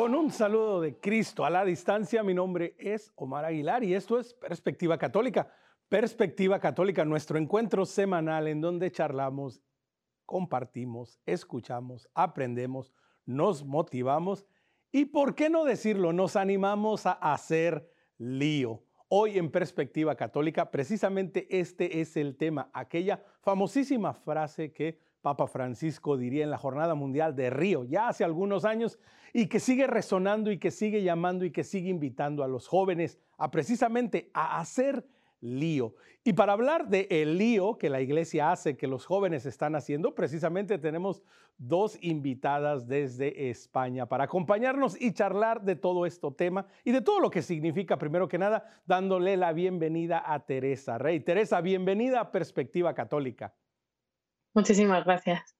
Con un saludo de Cristo a la distancia, mi nombre es Omar Aguilar y esto es Perspectiva Católica. Perspectiva Católica, nuestro encuentro semanal en donde charlamos, compartimos, escuchamos, aprendemos, nos motivamos y, ¿por qué no decirlo?, nos animamos a hacer lío. Hoy en Perspectiva Católica, precisamente este es el tema, aquella famosísima frase que Papa Francisco diría en la Jornada Mundial de Río, ya hace algunos años, y que sigue resonando y que sigue llamando y que sigue invitando a los jóvenes a precisamente a hacer lío. Y para hablar de el lío que la iglesia hace, que los jóvenes están haciendo, precisamente tenemos dos invitadas desde España para acompañarnos y charlar de todo este tema y de todo lo que significa, primero que nada, dándole la bienvenida a Teresa Rey. Teresa, bienvenida a Perspectiva Católica. Muchísimas gracias.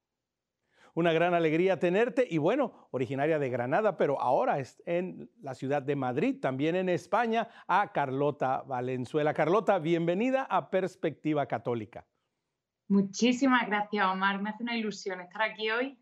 Una gran alegría tenerte y bueno, originaria de Granada, pero ahora es en la ciudad de Madrid, también en España, a Carlota Valenzuela. Carlota, bienvenida a Perspectiva Católica. Muchísimas gracias, Omar. Me hace una ilusión estar aquí hoy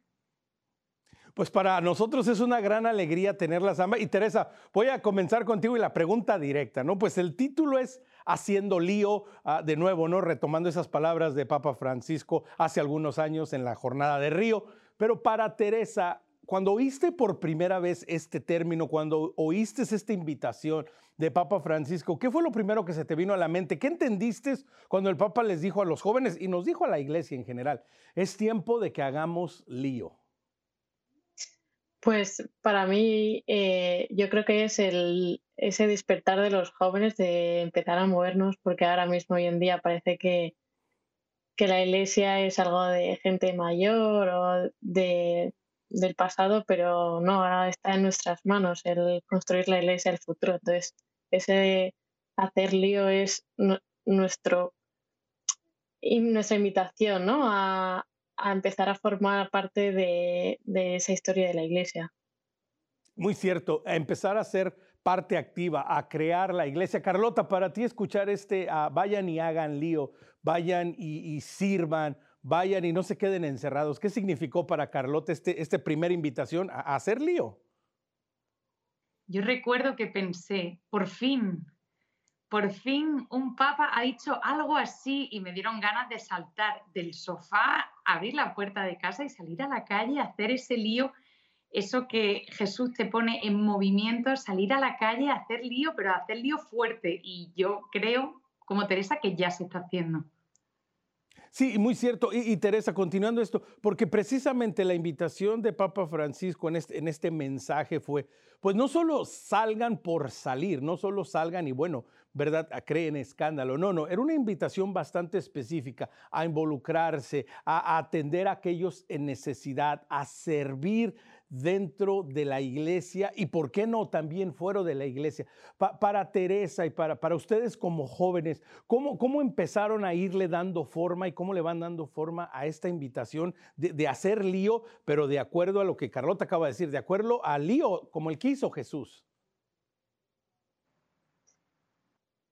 pues para nosotros es una gran alegría tenerlas ambas. Y Teresa, voy a comenzar contigo y la pregunta directa, ¿no? Pues el título es Haciendo lío, ah, de nuevo, ¿no? Retomando esas palabras de Papa Francisco hace algunos años en la jornada de Río. Pero para Teresa, cuando oíste por primera vez este término, cuando oíste esta invitación de Papa Francisco, ¿qué fue lo primero que se te vino a la mente? ¿Qué entendiste cuando el Papa les dijo a los jóvenes y nos dijo a la iglesia en general? Es tiempo de que hagamos lío. Pues para mí eh, yo creo que es el, ese despertar de los jóvenes de empezar a movernos, porque ahora mismo hoy en día parece que, que la iglesia es algo de gente mayor o de, del pasado, pero no, ahora está en nuestras manos el construir la iglesia del futuro. Entonces, ese hacer lío es nuestro, nuestra invitación ¿no? a, a empezar a formar parte de, esa historia de la iglesia. Muy cierto, a empezar a ser parte activa, a crear la iglesia. Carlota, para ti escuchar este, ah, vayan y hagan lío, vayan y, sirvan, vayan y no se queden encerrados. ¿Qué significó para Carlota este, esta primera invitación a hacer lío? Yo recuerdo que pensé, por fin, por fin un papa ha dicho algo así y me dieron ganas de saltar del sofá, abrir la puerta de casa y salir a la calle, hacer ese lío, eso que Jesús te pone en movimiento, salir a la calle, hacer lío, pero hacer lío fuerte. Y yo creo, como Teresa, que ya se está haciendo. Sí, muy cierto. Y, Teresa, continuando esto, porque precisamente la invitación de Papa Francisco en este, en este mensaje fue, pues no solo salgan por salir, no solo salgan y bueno, ¿verdad? Creen escándalo. No, no, era una invitación bastante específica a involucrarse, a, a atender a aquellos en necesidad, a servir dentro de la iglesia y, ¿por qué no, también fuera de la iglesia? para Teresa y para, para ustedes como jóvenes, ¿cómo, ¿cómo empezaron a irle dando forma y cómo le van dando forma a esta invitación de, hacer lío, pero de acuerdo a lo que Carlota acaba de decir, de acuerdo al lío como el quiso Jesús?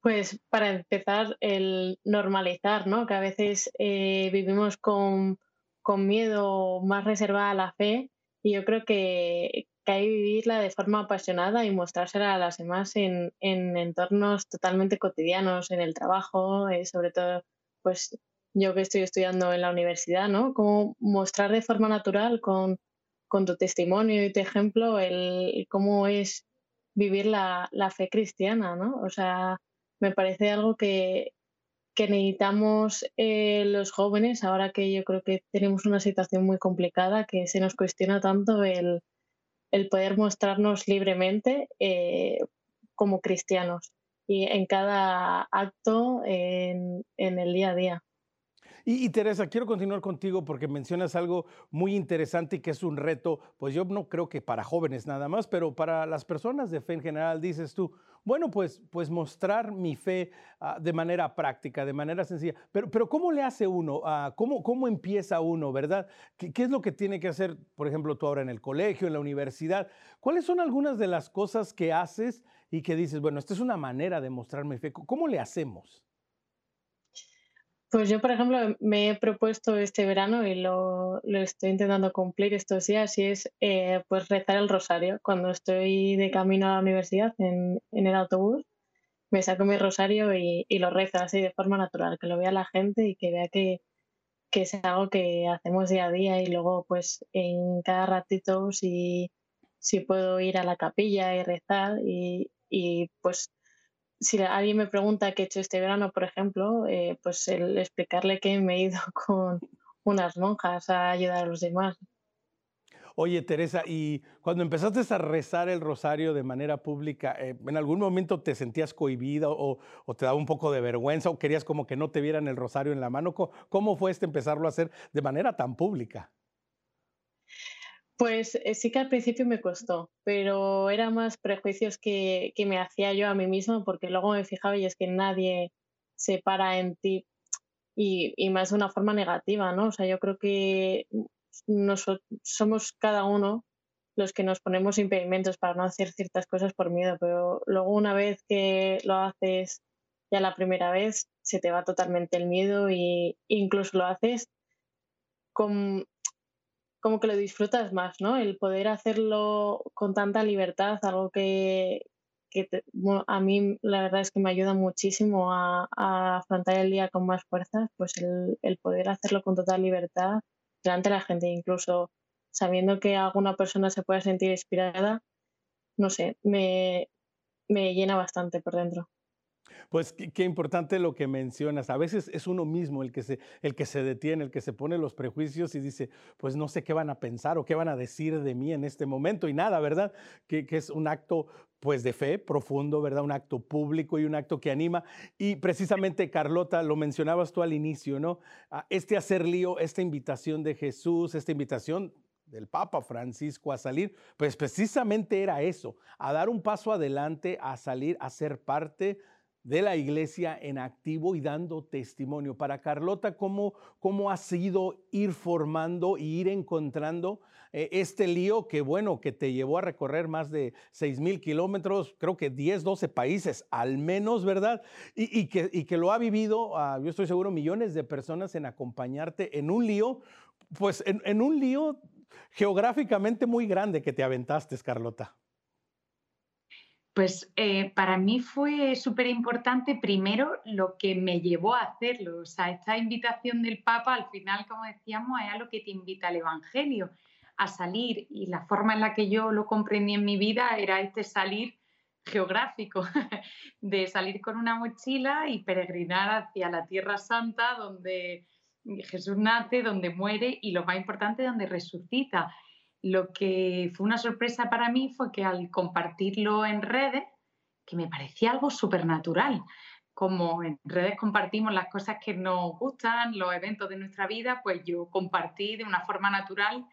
Pues para empezar, el normalizar, ¿no? Que a veces eh, vivimos con, con miedo más reservada a la fe y yo creo que, que hay que vivirla de forma apasionada y mostrársela a las demás en, en entornos totalmente cotidianos, en el trabajo, eh, sobre todo, pues yo que estoy estudiando en la universidad, ¿no? Cómo mostrar de forma natural con, con tu testimonio y tu ejemplo el cómo es vivir la, la fe cristiana, ¿no? O sea, me parece algo que, que necesitamos eh, los jóvenes, ahora que yo creo que tenemos una situación muy complicada, que se nos cuestiona tanto el, el poder mostrarnos libremente eh, como cristianos y en cada acto en, en el día a día. Y, Teresa, quiero continuar contigo porque mencionas algo muy interesante y que es un reto, pues yo no creo que para jóvenes nada más, pero para las personas de fe en general, dices tú, bueno, pues, pues mostrar mi fe ah, de manera práctica, de manera sencilla. Pero, pero ¿cómo le hace uno? Uh, ¿cómo, ¿Cómo empieza uno, verdad? ¿Qué, ¿Qué, es lo que tiene que hacer, por ejemplo, tú ahora en el colegio, en la universidad? ¿Cuáles son algunas de las cosas que haces y que dices, bueno, esta es una manera de mostrar mi fe? ¿Cómo le hacemos? Pues yo, por ejemplo, me he propuesto este verano y lo, estoy intentando cumplir estos días y es eh, pues rezar el rosario. Cuando estoy de camino a la universidad en, el autobús, me saco mi rosario y, lo rezo así de forma natural, que lo vea la gente y que vea que, es algo que hacemos día a día y luego pues en cada ratito si, si puedo ir a la capilla y rezar y, y pues si alguien me pregunta qué he hecho este verano, por ejemplo, eh, pues el explicarle que me he ido con unas monjas a ayudar a los demás. Oye, Teresa, y cuando empezaste a rezar el rosario de manera pública, eh, ¿en algún momento te sentías cohibida o, te daba un poco de vergüenza o querías como que no te vieran el rosario en la mano? ¿Cómo fue este empezarlo a hacer de manera tan pública? Pues eh, sí que al principio me costó, pero eran más prejuicios que, que me hacía yo a mí misma, porque luego me fijaba y es que nadie se para en ti y, y más de una forma negativa, ¿no? O sea, yo creo que nosotros somos cada uno los que nos ponemos impedimentos para no hacer ciertas cosas por miedo, pero luego una vez que lo haces ya la primera vez, se te va totalmente el miedo y incluso lo haces con, como que lo disfrutas más, ¿no? El poder hacerlo con tanta libertad, algo que, a mí la verdad es que me ayuda muchísimo a, afrontar el día con más fuerza, pues el, poder hacerlo con total libertad delante de la gente, incluso sabiendo que alguna persona se pueda sentir inspirada, no sé, me, me llena bastante por dentro. Pues qué, importante lo que mencionas. A veces es uno mismo el que, se, el que se detiene, el que se pone los prejuicios y dice, pues no sé qué van a pensar o qué van a decir de mí en este momento. Y nada, ¿verdad? Que, es un acto pues de fe profundo, ¿verdad? Un acto público y un acto que anima. Y precisamente, Carlota, lo mencionabas tú al inicio, ¿no? Ah, este hacer lío, esta invitación de Jesús, esta invitación del Papa Francisco a salir, pues precisamente era eso, a dar un paso adelante, a salir, a ser parte de la iglesia en activo y dando testimonio. Para Carlota, ¿cómo, cómo ha sido ir formando y ir encontrando eh, este lío que, bueno, que te llevó a recorrer más de 6 mil kilómetros, creo que 10, 12 países al menos, ¿verdad? Y, que, que, lo ha vivido, ah, yo estoy seguro, millones de personas en acompañarte en un lío, pues en un lío geográficamente muy grande que te aventaste, Carlota. Pues eh, para mí fue súper importante primero lo que me llevó a hacerlo. O sea, esta invitación del Papa, al final, como decíamos, es a lo que te invita el Evangelio, a salir. Y la forma en la que yo lo comprendí en mi vida era este salir geográfico, de salir con una mochila y peregrinar hacia la Tierra Santa, donde Jesús nace, donde muere y lo más importante, donde resucita. Lo que fue una sorpresa para mí fue que al compartirlo en redes, que me parecía algo súper natural, como en redes compartimos las cosas que nos gustan, los eventos de nuestra vida, pues yo compartí de una forma natural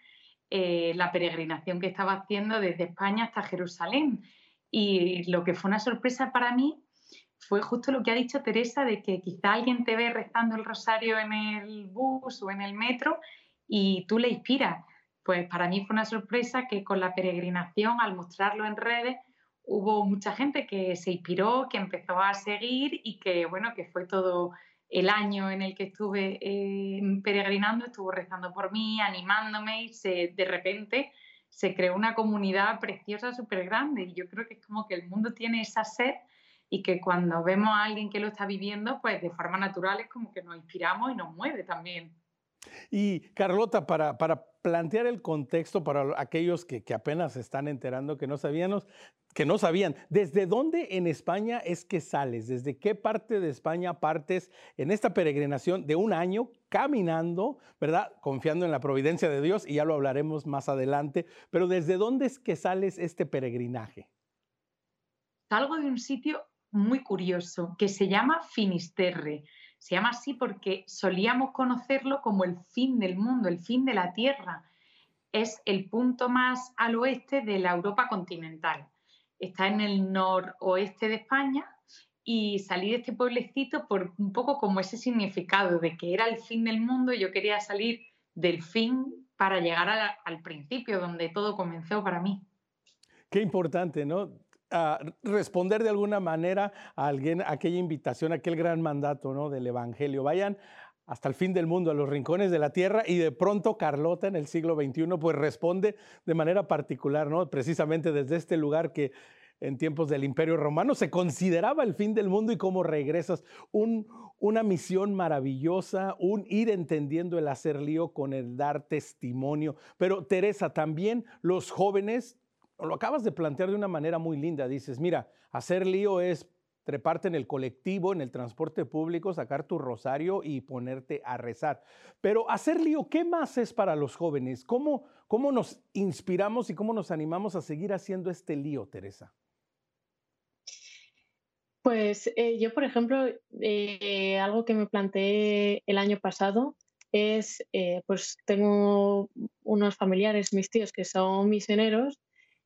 eh, la peregrinación que estaba haciendo desde España hasta Jerusalén. Y lo que fue una sorpresa para mí fue justo lo que ha dicho Teresa, de que quizá alguien te ve rezando el rosario en el bus o en el metro y tú le inspiras pues para mí fue una sorpresa que con la peregrinación, al mostrarlo en redes, hubo mucha gente que se inspiró, que empezó a seguir y que, bueno, que fue todo el año en el que estuve eh, peregrinando, estuvo rezando por mí, animándome y se, de repente se creó una comunidad preciosa, súper grande. Y yo creo que es como que el mundo tiene esa sed y que cuando vemos a alguien que lo está viviendo, pues de forma natural es como que nos inspiramos y nos mueve también. Y Carlota, para, para plantear el contexto para aquellos que, apenas se están enterando, que no, sabíamos, que no sabían, ¿desde dónde en España es que sales? ¿Desde qué parte de España partes en esta peregrinación de un año caminando, ¿verdad? Confiando en la providencia de Dios, y ya lo hablaremos más adelante, pero ¿desde dónde es que sales este peregrinaje? Salgo de un sitio muy curioso que se llama Finisterre. Se llama así porque solíamos conocerlo como el fin del mundo, el fin de la Tierra. Es el punto más al oeste de la Europa continental. Está en el noroeste de España y salí de este pueblecito por un poco como ese significado de que era el fin del mundo y yo quería salir del fin para llegar al principio, donde todo comenzó para mí. Qué importante, ¿no? Responder de alguna manera a alguien, aquella invitación, aquel gran mandato ¿no? del Evangelio. Vayan hasta el fin del mundo, a los rincones de la tierra, y de pronto Carlota en el siglo XXI pues responde de manera particular, ¿no? Precisamente desde este lugar que en tiempos del Imperio Romano se consideraba el fin del mundo y cómo regresas. Un, una misión maravillosa, un ir entendiendo el hacer lío con el dar testimonio. Pero Teresa, también los jóvenes, lo acabas de plantear de una manera muy linda, dices, mira, hacer lío es treparte en el colectivo, en el transporte público, sacar tu rosario y ponerte a rezar. Pero hacer lío, ¿qué más es para los jóvenes? ¿Cómo, cómo nos inspiramos y cómo nos animamos a seguir haciendo este lío, Teresa? Pues eh, yo, por ejemplo, eh, algo que me planteé el año pasado es, eh, pues tengo unos familiares, mis tíos, que son misioneros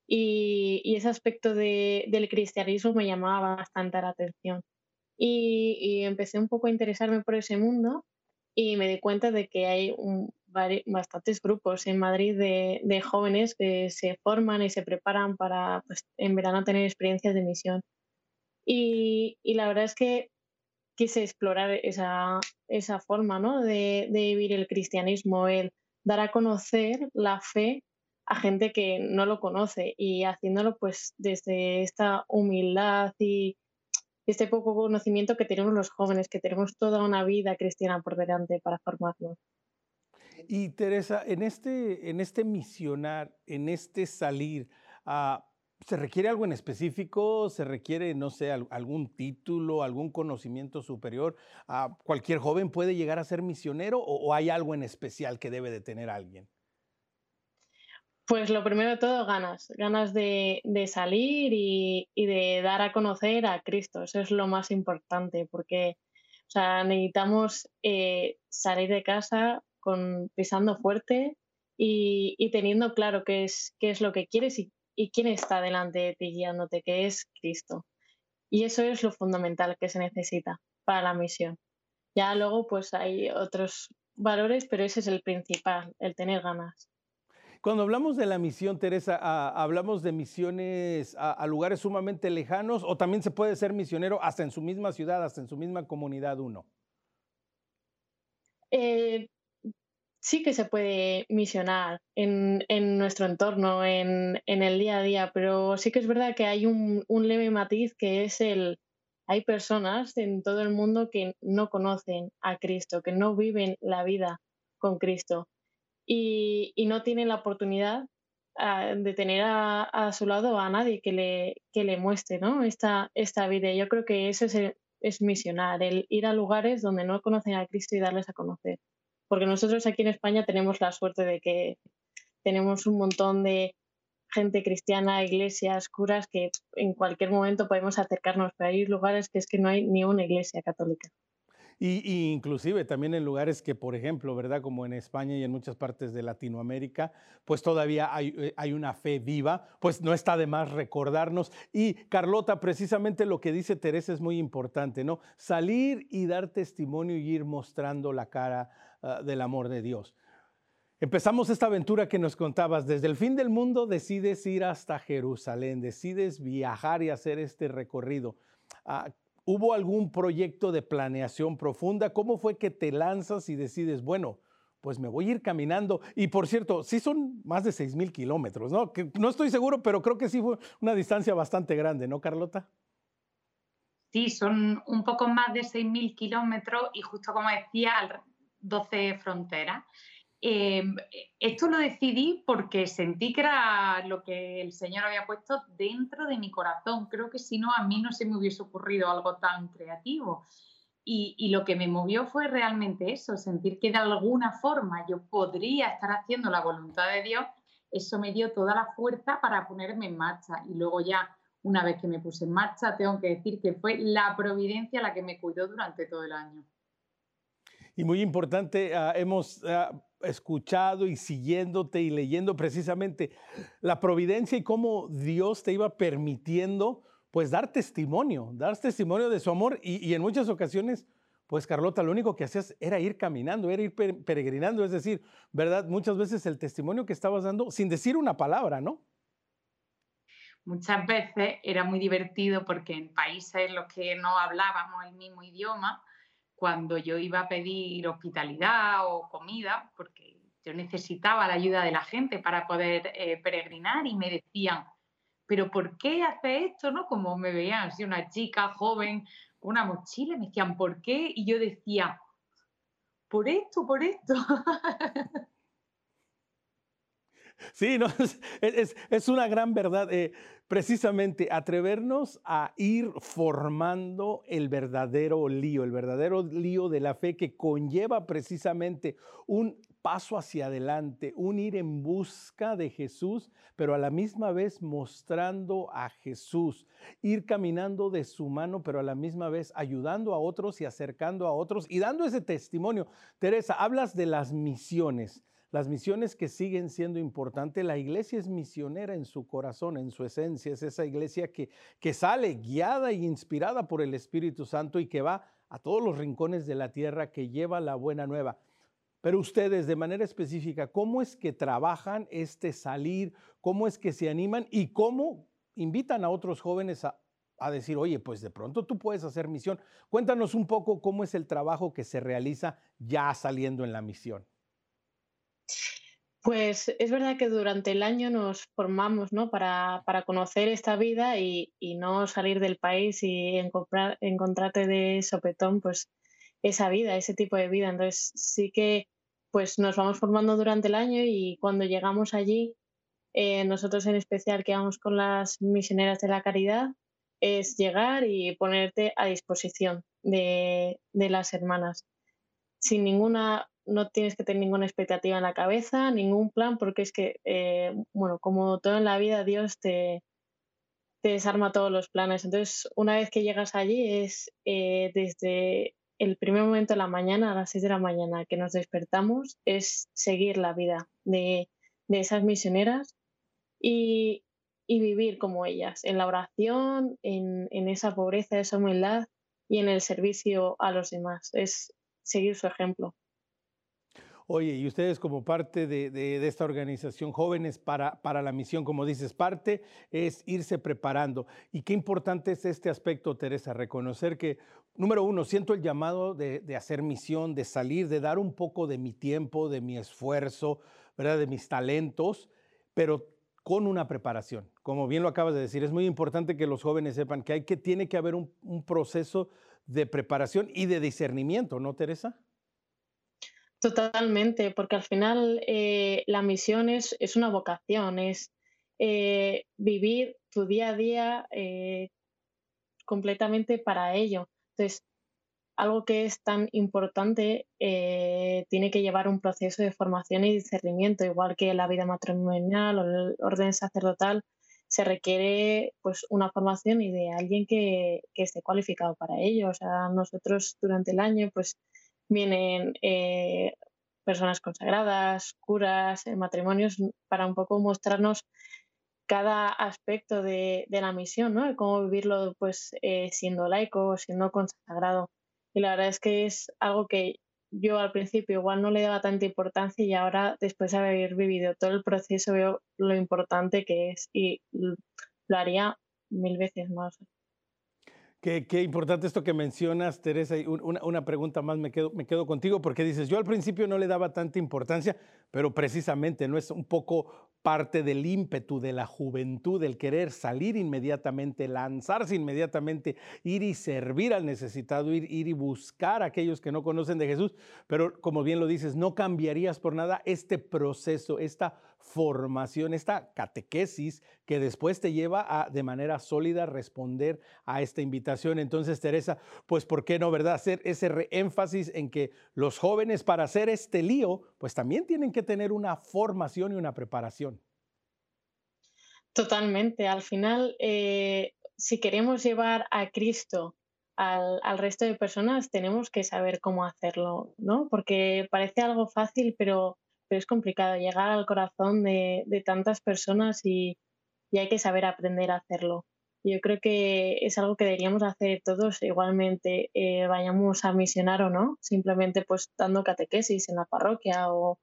y, ese aspecto del cristianismo me llamaba bastante la atención. Y, empecé un poco a interesarme por ese mundo y me di cuenta de que hay bastantes grupos en Madrid de, de, jóvenes que se forman y se preparan para pues, en verano tener experiencias de misión. Y, la verdad es que quise explorar esa, esa forma ¿no? de, vivir el cristianismo, el dar a conocer la fe a gente que no lo conoce y haciéndolo pues desde esta humildad y este poco conocimiento que tenemos los jóvenes, que tenemos toda una vida cristiana por delante para formarnos. Y Teresa, en este, en este misionar, en este salir, a ¿Se requiere algo en específico? ¿Se requiere, no sé, algún título, algún conocimiento superior? Ah, ¿Cualquier joven puede llegar a ser misionero o, hay algo en especial que debe de tener alguien? Pues lo primero de todo, ganas, ganas de, salir y, de dar a conocer a Cristo. Eso es lo más importante, porque o sea, necesitamos eh, salir de casa pisando fuerte y, teniendo claro qué es, qué es lo que quieres y y quién está delante de ti guiándote, que es Cristo. Y eso es lo fundamental que se necesita para la misión. Ya luego pues hay otros valores, pero ese es el principal, el tener ganas. Cuando hablamos de la misión, Teresa, ah, ¿hablamos de misiones a, lugares sumamente lejanos o también se puede ser misionero hasta en su misma ciudad, hasta en su misma comunidad uno? Eh, sí que se puede misionar en, nuestro entorno, en, el día a día, pero sí que es verdad que hay un, leve matiz que es el, hay personas en todo el mundo que no conocen a Cristo, que no viven la vida con Cristo y, no tienen la oportunidad ah, de tener a, su lado a nadie que le, que le muestre ¿no? esta, esta vida. Yo creo que eso es, es misionar, el ir a lugares donde no conocen a Cristo y darles a conocer porque nosotros aquí en España tenemos la suerte de que tenemos un montón de gente cristiana, iglesias, curas, que en cualquier momento podemos acercarnos, pero hay lugares que es que no hay ni una iglesia católica. Y, inclusive también en lugares que, por ejemplo, ¿verdad? Como en España y en muchas partes de Latinoamérica, pues todavía hay, eh, hay, una fe viva, pues no está de más recordarnos. Y Carlota, precisamente lo que dice Teresa es muy importante, ¿no? Salir y dar testimonio y ir mostrando la cara Ah, del amor de Dios. Empezamos esta aventura que nos contabas. Desde el fin del mundo decides ir hasta Jerusalén, decides viajar y hacer este recorrido. Ah, ¿Hubo algún proyecto de planeación profunda? ¿Cómo fue que te lanzas y decides, bueno, pues me voy a ir caminando? Y por cierto, sí son más de 6 mil kilómetros, ¿no? No estoy seguro, pero creo que sí fue una distancia bastante grande, ¿no, Carlota? Sí, son un poco más de 6 mil kilómetros y justo como decía, 12 fronteras. Eh, esto lo decidí porque sentí que era lo que el Señor había puesto dentro de mi corazón. Creo que si no, a mí no se me hubiese ocurrido algo tan creativo. Y, y, lo que me movió fue realmente eso, sentir que de alguna forma yo podría estar haciendo la voluntad de Dios. Eso me dio toda la fuerza para ponerme en marcha. Y luego ya, una vez que me puse en marcha, tengo que decir que fue la providencia la que me cuidó durante todo el año. Y muy importante, ah, hemos ah, escuchado y siguiéndote y leyendo precisamente la providencia y cómo Dios te iba permitiendo pues dar testimonio, dar testimonio de su amor y, en muchas ocasiones, pues Carlota, lo único que hacías era ir caminando, era ir peregrinando, es decir, ¿verdad? Muchas veces el testimonio que estabas dando sin decir una palabra, ¿no? Muchas veces era muy divertido porque en países en los que no hablábamos el mismo idioma, cuando yo iba a pedir hospitalidad o comida, porque yo necesitaba la ayuda de la gente para poder eh, peregrinar y me decían, pero ¿por qué hace esto? ¿no? Como me veían así una chica joven una mochila, me decían, ¿por qué? Y yo decía, por esto, por esto. Sí, no, es, una gran verdad. Eh, precisamente atrevernos a ir formando el verdadero lío, el verdadero lío de la fe que conlleva precisamente un paso hacia adelante, un ir en busca de Jesús, pero a la misma vez mostrando a Jesús, ir caminando de su mano, pero a la misma vez ayudando a otros y acercando a otros y dando ese testimonio. Teresa, hablas de las misiones las misiones que siguen siendo importantes, la iglesia es misionera en su corazón, en su esencia, es esa iglesia que, que sale guiada e inspirada por el Espíritu Santo y que va a todos los rincones de la tierra, que lleva la buena nueva. Pero ustedes, de manera específica, ¿cómo es que trabajan este salir? ¿Cómo es que se animan? ¿Y cómo invitan a otros jóvenes a, a decir, oye, pues de pronto tú puedes hacer misión? Cuéntanos un poco cómo es el trabajo que se realiza ya saliendo en la misión. Pues es verdad que durante el año nos formamos ¿no? para, para conocer esta vida y, y, no salir del país y encontrar, encontrarte de sopetón pues esa vida, ese tipo de vida. Entonces sí que pues nos vamos formando durante el año y cuando llegamos allí, eh, nosotros en especial que vamos con las misioneras de la caridad, es llegar y ponerte a disposición de, de las hermanas sin ninguna no tienes que tener ninguna expectativa en la cabeza, ningún plan, porque es que, eh, bueno, como todo en la vida, Dios te, desarma todos los planes. Entonces, una vez que llegas allí, es eh, desde el primer momento de la mañana, a las 6 de la mañana, que nos despertamos, es seguir la vida de, de esas misioneras y, vivir como ellas, en la oración, en esa pobreza, esa humildad y en el servicio a los demás. Es seguir su ejemplo. Oye, y ustedes como parte de, esta organización Jóvenes para, para, la Misión, como dices, parte es irse preparando. Y qué importante es este aspecto, Teresa, reconocer que, número uno, siento el llamado de, hacer misión, de salir, de dar un poco de mi tiempo, de mi esfuerzo, ¿verdad? de mis talentos, pero con una preparación. Como bien lo acabas de decir, es muy importante que los jóvenes sepan que, hay que tiene que haber un, un proceso de preparación y de discernimiento, ¿no, Teresa? Totalmente, porque al final eh, la misión es, una vocación, es eh, vivir tu día a día eh, completamente para ello. Entonces, algo que es tan importante tiene que llevar un proceso de formación y discernimiento, igual que la vida matrimonial o el orden sacerdotal, se requiere pues una formación y de alguien que, que esté cualificado para ello. O sea, nosotros durante el año pues vienen eh, personas consagradas, curas, eh, matrimonios, para un poco mostrarnos cada aspecto de, la misión, ¿no? cómo vivirlo pues eh, siendo laico, siendo consagrado. Y la verdad es que es algo que yo al principio igual no le daba tanta importancia y ahora después de haber vivido todo el proceso veo lo importante que es y lo haría mil veces más. Qué, importante esto que mencionas, Teresa. Una, una, pregunta más me quedo, me quedo contigo porque dices, yo al principio no le daba tanta importancia, pero precisamente no es un poco parte del ímpetu de la juventud, el querer salir inmediatamente, lanzarse inmediatamente, ir y servir al necesitado, ir, ir y buscar a aquellos que no conocen de Jesús. Pero como bien lo dices, no cambiarías por nada este proceso, esta formación, esta catequesis que después te lleva a de manera sólida responder a esta invitación. Entonces, Teresa, pues ¿por qué no, verdad? Hacer ese énfasis en que los jóvenes para hacer este lío, pues también tienen que tener una formación y una preparación. Totalmente. Al final, eh, si queremos llevar a Cristo al, al, resto de personas, tenemos que saber cómo hacerlo, ¿no? Porque parece algo fácil, pero pero es complicado llegar al corazón de, de tantas personas y, hay que saber aprender a hacerlo. Yo creo que es algo que deberíamos hacer todos igualmente, eh, vayamos a misionar o no, simplemente pues dando catequesis en la parroquia o,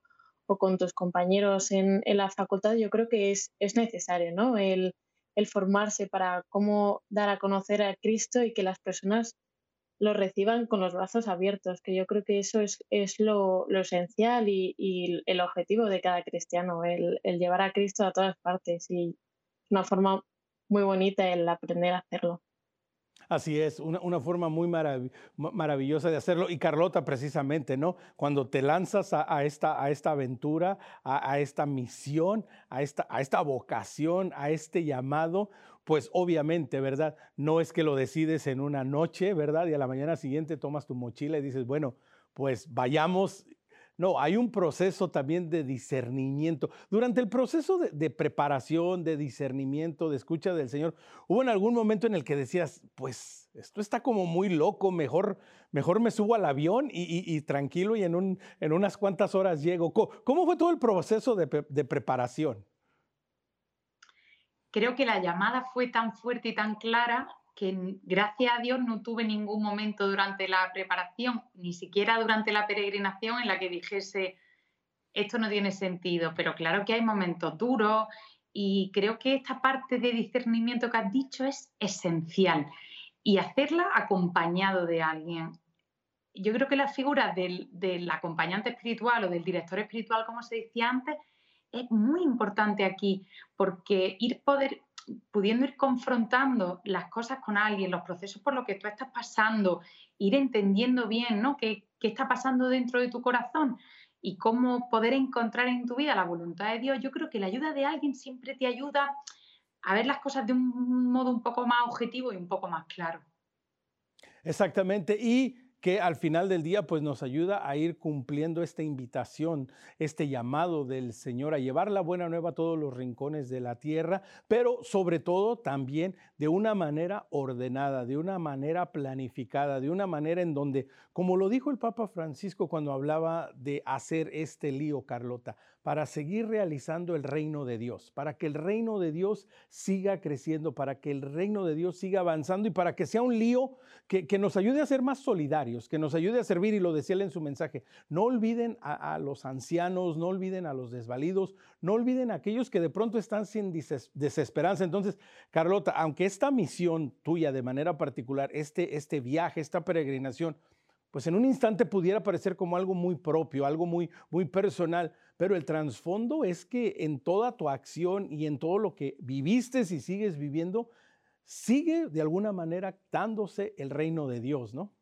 con tus compañeros en, en, la facultad, yo creo que es, es necesario, ¿no? El, el formarse para cómo dar a conocer a Cristo y que las personas lo reciban con los brazos abiertos, que yo creo que eso es, es lo, esencial y, el objetivo de cada cristiano, el, el, llevar a Cristo a todas partes y una forma muy bonita el aprender a hacerlo. Así es, una, forma muy maravillosa de hacerlo. Y Carlota, precisamente, ¿no? Cuando te lanzas a, esta, aventura, a, esta misión, a esta, a esta vocación, a este llamado, pues obviamente, ¿verdad? No es que lo decides en una noche, ¿verdad? Y a la mañana siguiente tomas tu mochila y dices, bueno, pues vayamos no, hay un proceso también de discernimiento. Durante el proceso de, preparación, de discernimiento, de escucha del Señor, ¿hubo en algún momento en el que decías, pues esto está como muy loco, mejor, mejor me subo al avión y, tranquilo y en, un, en, unas cuantas horas llego? ¿Cómo, fue todo el proceso de, de preparación? Creo que la llamada fue tan fuerte y tan clara que gracias a Dios no tuve ningún momento durante la preparación, ni siquiera durante la peregrinación en la que dijese, esto no tiene sentido, pero claro que hay momentos duros y creo que esta parte de discernimiento que has dicho es esencial y hacerla acompañado de alguien. Yo creo que la figura del, del acompañante espiritual o del director espiritual, como se decía antes, es muy importante aquí, porque ir poder, pudiendo ir confrontando las cosas con alguien, los procesos por los que tú estás pasando, ir entendiendo bien ¿no? qué, qué está pasando dentro de tu corazón y cómo poder encontrar en tu vida la voluntad de Dios, yo creo que la ayuda de alguien siempre te ayuda a ver las cosas de un modo un poco más objetivo y un poco más claro. Exactamente. Y que al final del día pues nos ayuda a ir cumpliendo esta invitación, este llamado del Señor a llevar la buena nueva a todos los rincones de la tierra, pero sobre todo también de una manera ordenada, de una manera planificada, de una manera en donde, como lo dijo el Papa Francisco cuando hablaba de hacer este lío, Carlota, para seguir realizando el reino de Dios, para que el reino de Dios siga creciendo, para que el reino de Dios siga avanzando y para que sea un lío que, nos ayude a ser más solidarios, que nos ayude a servir, y lo decía él en su mensaje, no olviden a, los ancianos, no olviden a los desvalidos, no olviden a aquellos que de pronto están sin desesperanza. Entonces, Carlota, aunque esta misión tuya de manera particular, este, este viaje, esta peregrinación, pues en un instante pudiera parecer como algo muy propio, algo muy, muy personal, pero el trasfondo es que en toda tu acción y en todo lo que viviste y sigues viviendo, sigue de alguna manera dándose el reino de Dios, ¿no?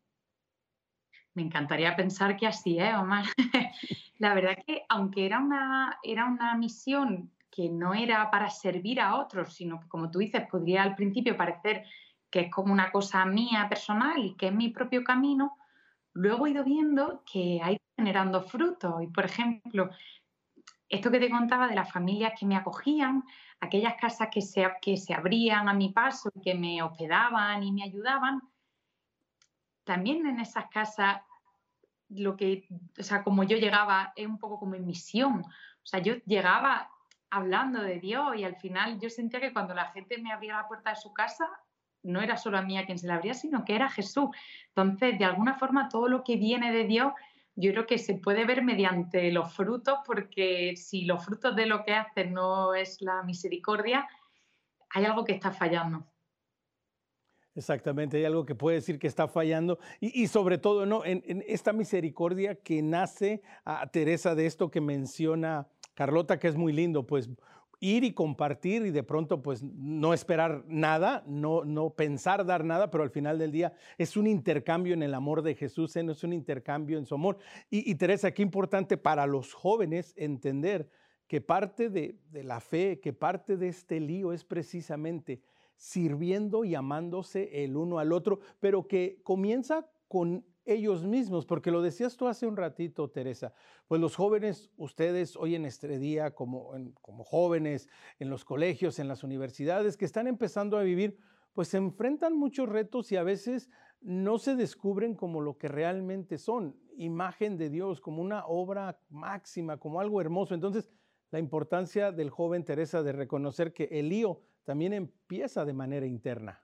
Me encantaría pensar que así es, Omar. La verdad que aunque era una, era una misión que no era para servir a otros, sino que como tú dices, podría al principio parecer que es como una cosa mía personal y que es mi propio camino, luego he ido viendo que ha ido generando frutos. Y, por ejemplo, esto que te contaba de las familias que me acogían, aquellas casas que se, que se abrían a mi paso, que me hospedaban y me ayudaban, también en esas casas, lo que, o sea, como yo llegaba, es un poco como en misión. O sea, yo llegaba hablando de Dios y al final yo sentía que cuando la gente me abría la puerta de su casa, no era solo a mí a quien se la abría, sino que era Jesús. Entonces, de alguna forma, todo lo que viene de Dios, yo creo que se puede ver mediante los frutos, porque si los frutos de lo que hace no es la misericordia, hay algo que está fallando. Exactamente, hay algo que puede decir que está fallando y, sobre todo ¿no? En, en, esta misericordia que nace a Teresa de esto que menciona Carlota, que es muy lindo, pues ir y compartir y de pronto pues no esperar nada, no, no pensar dar nada, pero al final del día es un intercambio en el amor de Jesús, ¿eh? no es un intercambio en su amor. Y, Teresa, qué importante para los jóvenes entender que parte de, de la fe, que parte de este lío es precisamente sirviendo y amándose el uno al otro, pero que comienza con ellos mismos, porque lo decías tú hace un ratito, Teresa, pues los jóvenes, ustedes hoy en este día como, como jóvenes, en los colegios, en las universidades, que están empezando a vivir, pues se enfrentan muchos retos y a veces no se descubren como lo que realmente son, imagen de Dios, como una obra máxima, como algo hermoso. Entonces, la importancia del joven Teresa de reconocer que el lío también empieza de manera interna.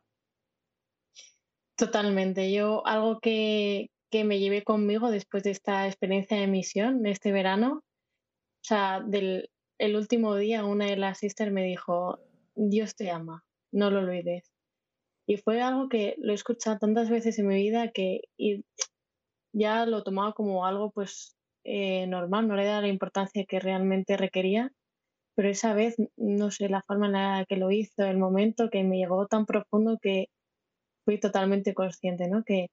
Totalmente. Yo algo que, me llevé conmigo después de esta experiencia de misión, de este verano, o sea, del el último día una de las sisters me dijo, Dios te ama, no lo olvides. Y fue algo que lo he escuchado tantas veces en mi vida que ya lo tomaba como algo pues eh, normal, no le daba la importancia que realmente requería, pero esa vez, no sé, la forma en la que lo hizo, el momento que me llegó tan profundo que fui totalmente consciente, ¿no? Que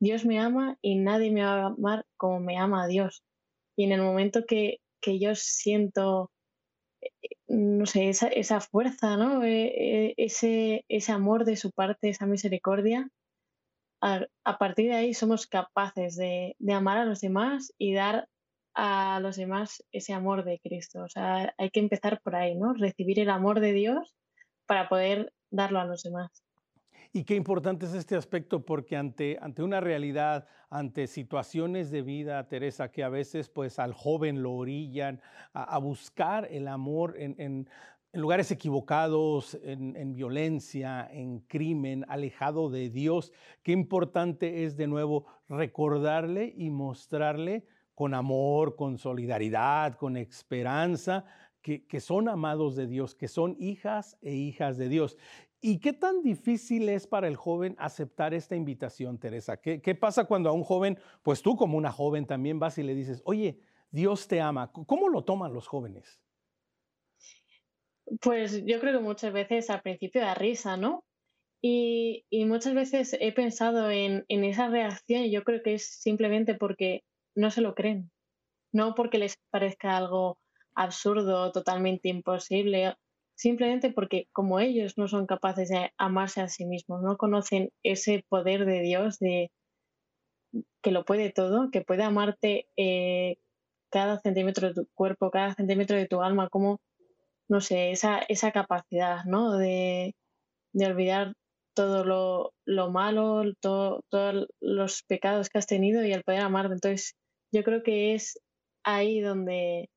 Dios me ama y nadie me va a amar como me ama a Dios. Y en el momento que, que yo siento no sé, esa, esa fuerza, ¿no? E, e, ese, ese amor de su parte, esa misericordia, a, a partir de ahí somos capaces de, de, amar a los demás y dar a los demás ese amor de Cristo. O sea, hay que empezar por ahí, ¿no? Recibir el amor de Dios para poder darlo a los demás. Y qué importante es este aspecto porque ante, ante una realidad, ante situaciones de vida, Teresa, que a veces pues al joven lo orillan a, buscar el amor en, lugares equivocados, en, en, violencia, en crimen, alejado de Dios, qué importante es de nuevo recordarle y mostrarle con amor, con solidaridad, con esperanza, que, que, son amados de Dios, que son hijas e hijas de Dios. ¿Y qué tan difícil es para el joven aceptar esta invitación, Teresa? ¿Qué, pasa cuando a un joven, pues tú como una joven también vas y le dices, oye, Dios te ama? ¿Cómo lo toman los jóvenes? Pues yo creo que muchas veces al principio da risa, ¿no? Y, muchas veces he pensado en, en esa reacción y yo creo que es simplemente porque no se lo creen, no porque les parezca algo absurdo, totalmente imposible simplemente porque como ellos no son capaces de amarse a sí mismos, no conocen ese poder de Dios de que lo puede todo, que puede amarte eh, cada centímetro de tu cuerpo, cada centímetro de tu alma, como, no sé, esa, esa capacidad, ¿no? De, olvidar todo lo, lo malo, todo, todos los pecados que has tenido y el poder amarte. Entonces, yo creo que es ahí donde,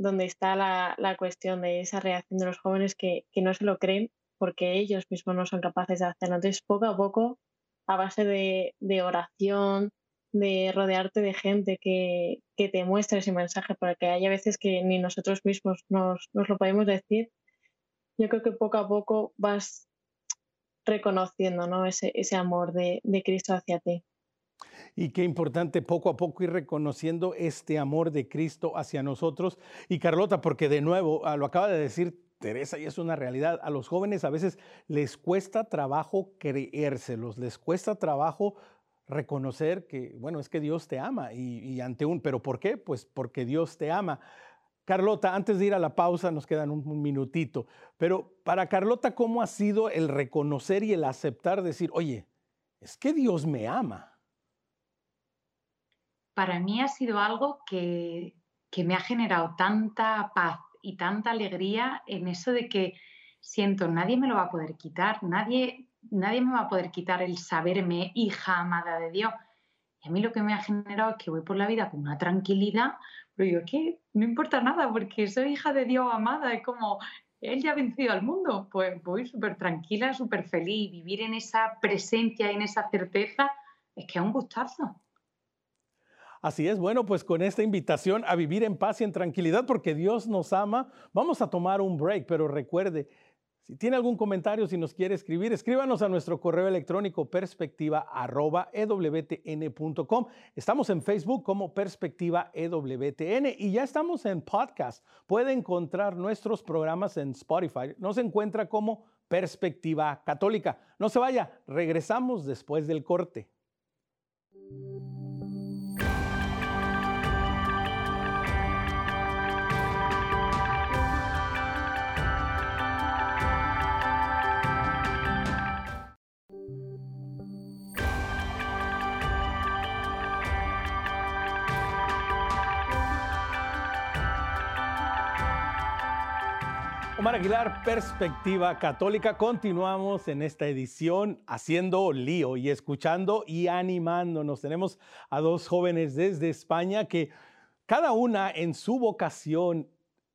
donde está la, la, cuestión de esa reacción de los jóvenes que, que, no se lo creen porque ellos mismos no son capaces de hacerlo. Entonces, poco a poco, a base de, de oración, de rodearte de gente que, que, te muestre ese mensaje, porque hay a veces que ni nosotros mismos nos, nos lo podemos decir, yo creo que poco a poco vas reconociendo ¿no? ese, ese amor de, de Cristo hacia ti. Y qué importante poco a poco ir reconociendo este amor de Cristo hacia nosotros. Y Carlota, porque de nuevo, ah, lo acaba de decir Teresa, y es una realidad, a los jóvenes a veces les cuesta trabajo creérselos, les cuesta trabajo reconocer que, bueno, es que Dios te ama y, ante un, pero ¿por qué? Pues porque Dios te ama. Carlota, antes de ir a la pausa, nos quedan un, minutito, pero para Carlota, ¿cómo ha sido el reconocer y el aceptar, decir, oye, es que Dios me ama? Para mí ha sido algo que, me ha generado tanta paz y tanta alegría en eso de que siento, nadie me lo va a poder quitar, nadie, nadie me va a poder quitar el saberme hija amada de Dios. Y a mí lo que me ha generado es que voy por la vida con una tranquilidad, pero yo que no importa nada porque soy hija de Dios amada, es como, Él ya ha vencido al mundo, pues voy súper tranquila, súper feliz, vivir en esa presencia, en esa certeza, es que es un gustazo. Así es, bueno, pues con esta invitación a vivir en paz y en tranquilidad porque Dios nos ama, vamos a tomar un break, pero recuerde, si tiene algún comentario, si nos quiere escribir, escríbanos a nuestro correo electrónico perspectiva.ewtn.com. Estamos en Facebook como Perspectiva EWTN y ya estamos en podcast. Puede encontrar nuestros programas en Spotify. Nos encuentra como Perspectiva Católica. No se vaya, regresamos después del corte. Omar Aguilar, Perspectiva Católica. Continuamos en esta edición haciendo lío y escuchando y animándonos. Tenemos a dos jóvenes desde España que cada una en su vocación,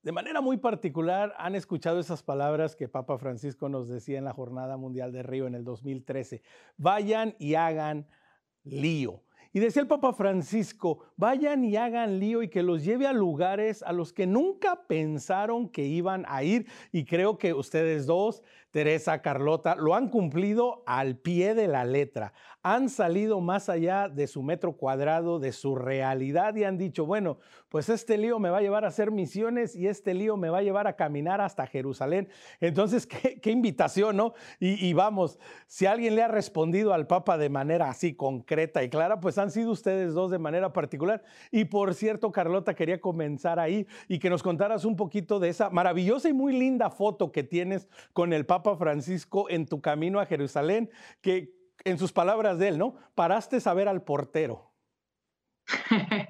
de manera muy particular, han escuchado esas palabras que Papa Francisco nos decía en la Jornada Mundial de Río en el 2013. Vayan y hagan lío. Y decía el Papa Francisco, vayan y hagan lío y que los lleve a lugares a los que nunca pensaron que iban a ir. Y creo que ustedes dos, Teresa, Carlota, lo han cumplido al pie de la letra. Han salido más allá de su metro cuadrado, de su realidad y han dicho, bueno, pues este lío me va a llevar a hacer misiones y este lío me va a llevar a caminar hasta Jerusalén. Entonces, qué, invitación, ¿no? Y, y vamos, si alguien le ha respondido al Papa de manera así concreta y clara, pues han sido ustedes dos de manera particular. Y por cierto, Carlota, quería comenzar ahí y que nos contaras un poquito de esa maravillosa y muy linda foto que tienes con el Papa Francisco en tu camino a Jerusalén, que en sus palabras de él, ¿no? Paraste a ver al portero.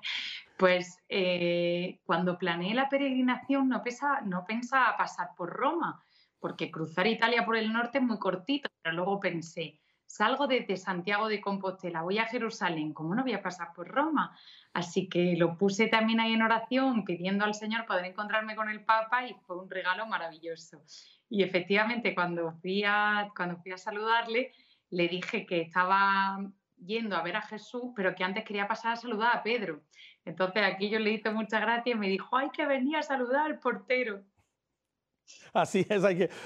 pues eh, cuando planeé la peregrinación no, no pensaba pasar por Roma, porque cruzar Italia por el norte es muy cortito, pero luego pensé, salgo desde Santiago de Compostela, voy a Jerusalén, ¿cómo no voy a pasar por Roma? Así que lo puse también ahí en oración, pidiendo al Señor poder encontrarme con el Papa y fue un regalo maravilloso. Y efectivamente, cuando fui a, cuando fui a saludarle, le dije que estaba yendo a ver a Jesús, pero que antes quería pasar a saludar a Pedro. Entonces aquí yo le hice mucha gracia y me dijo, ay, que venía a saludar al portero. Así es,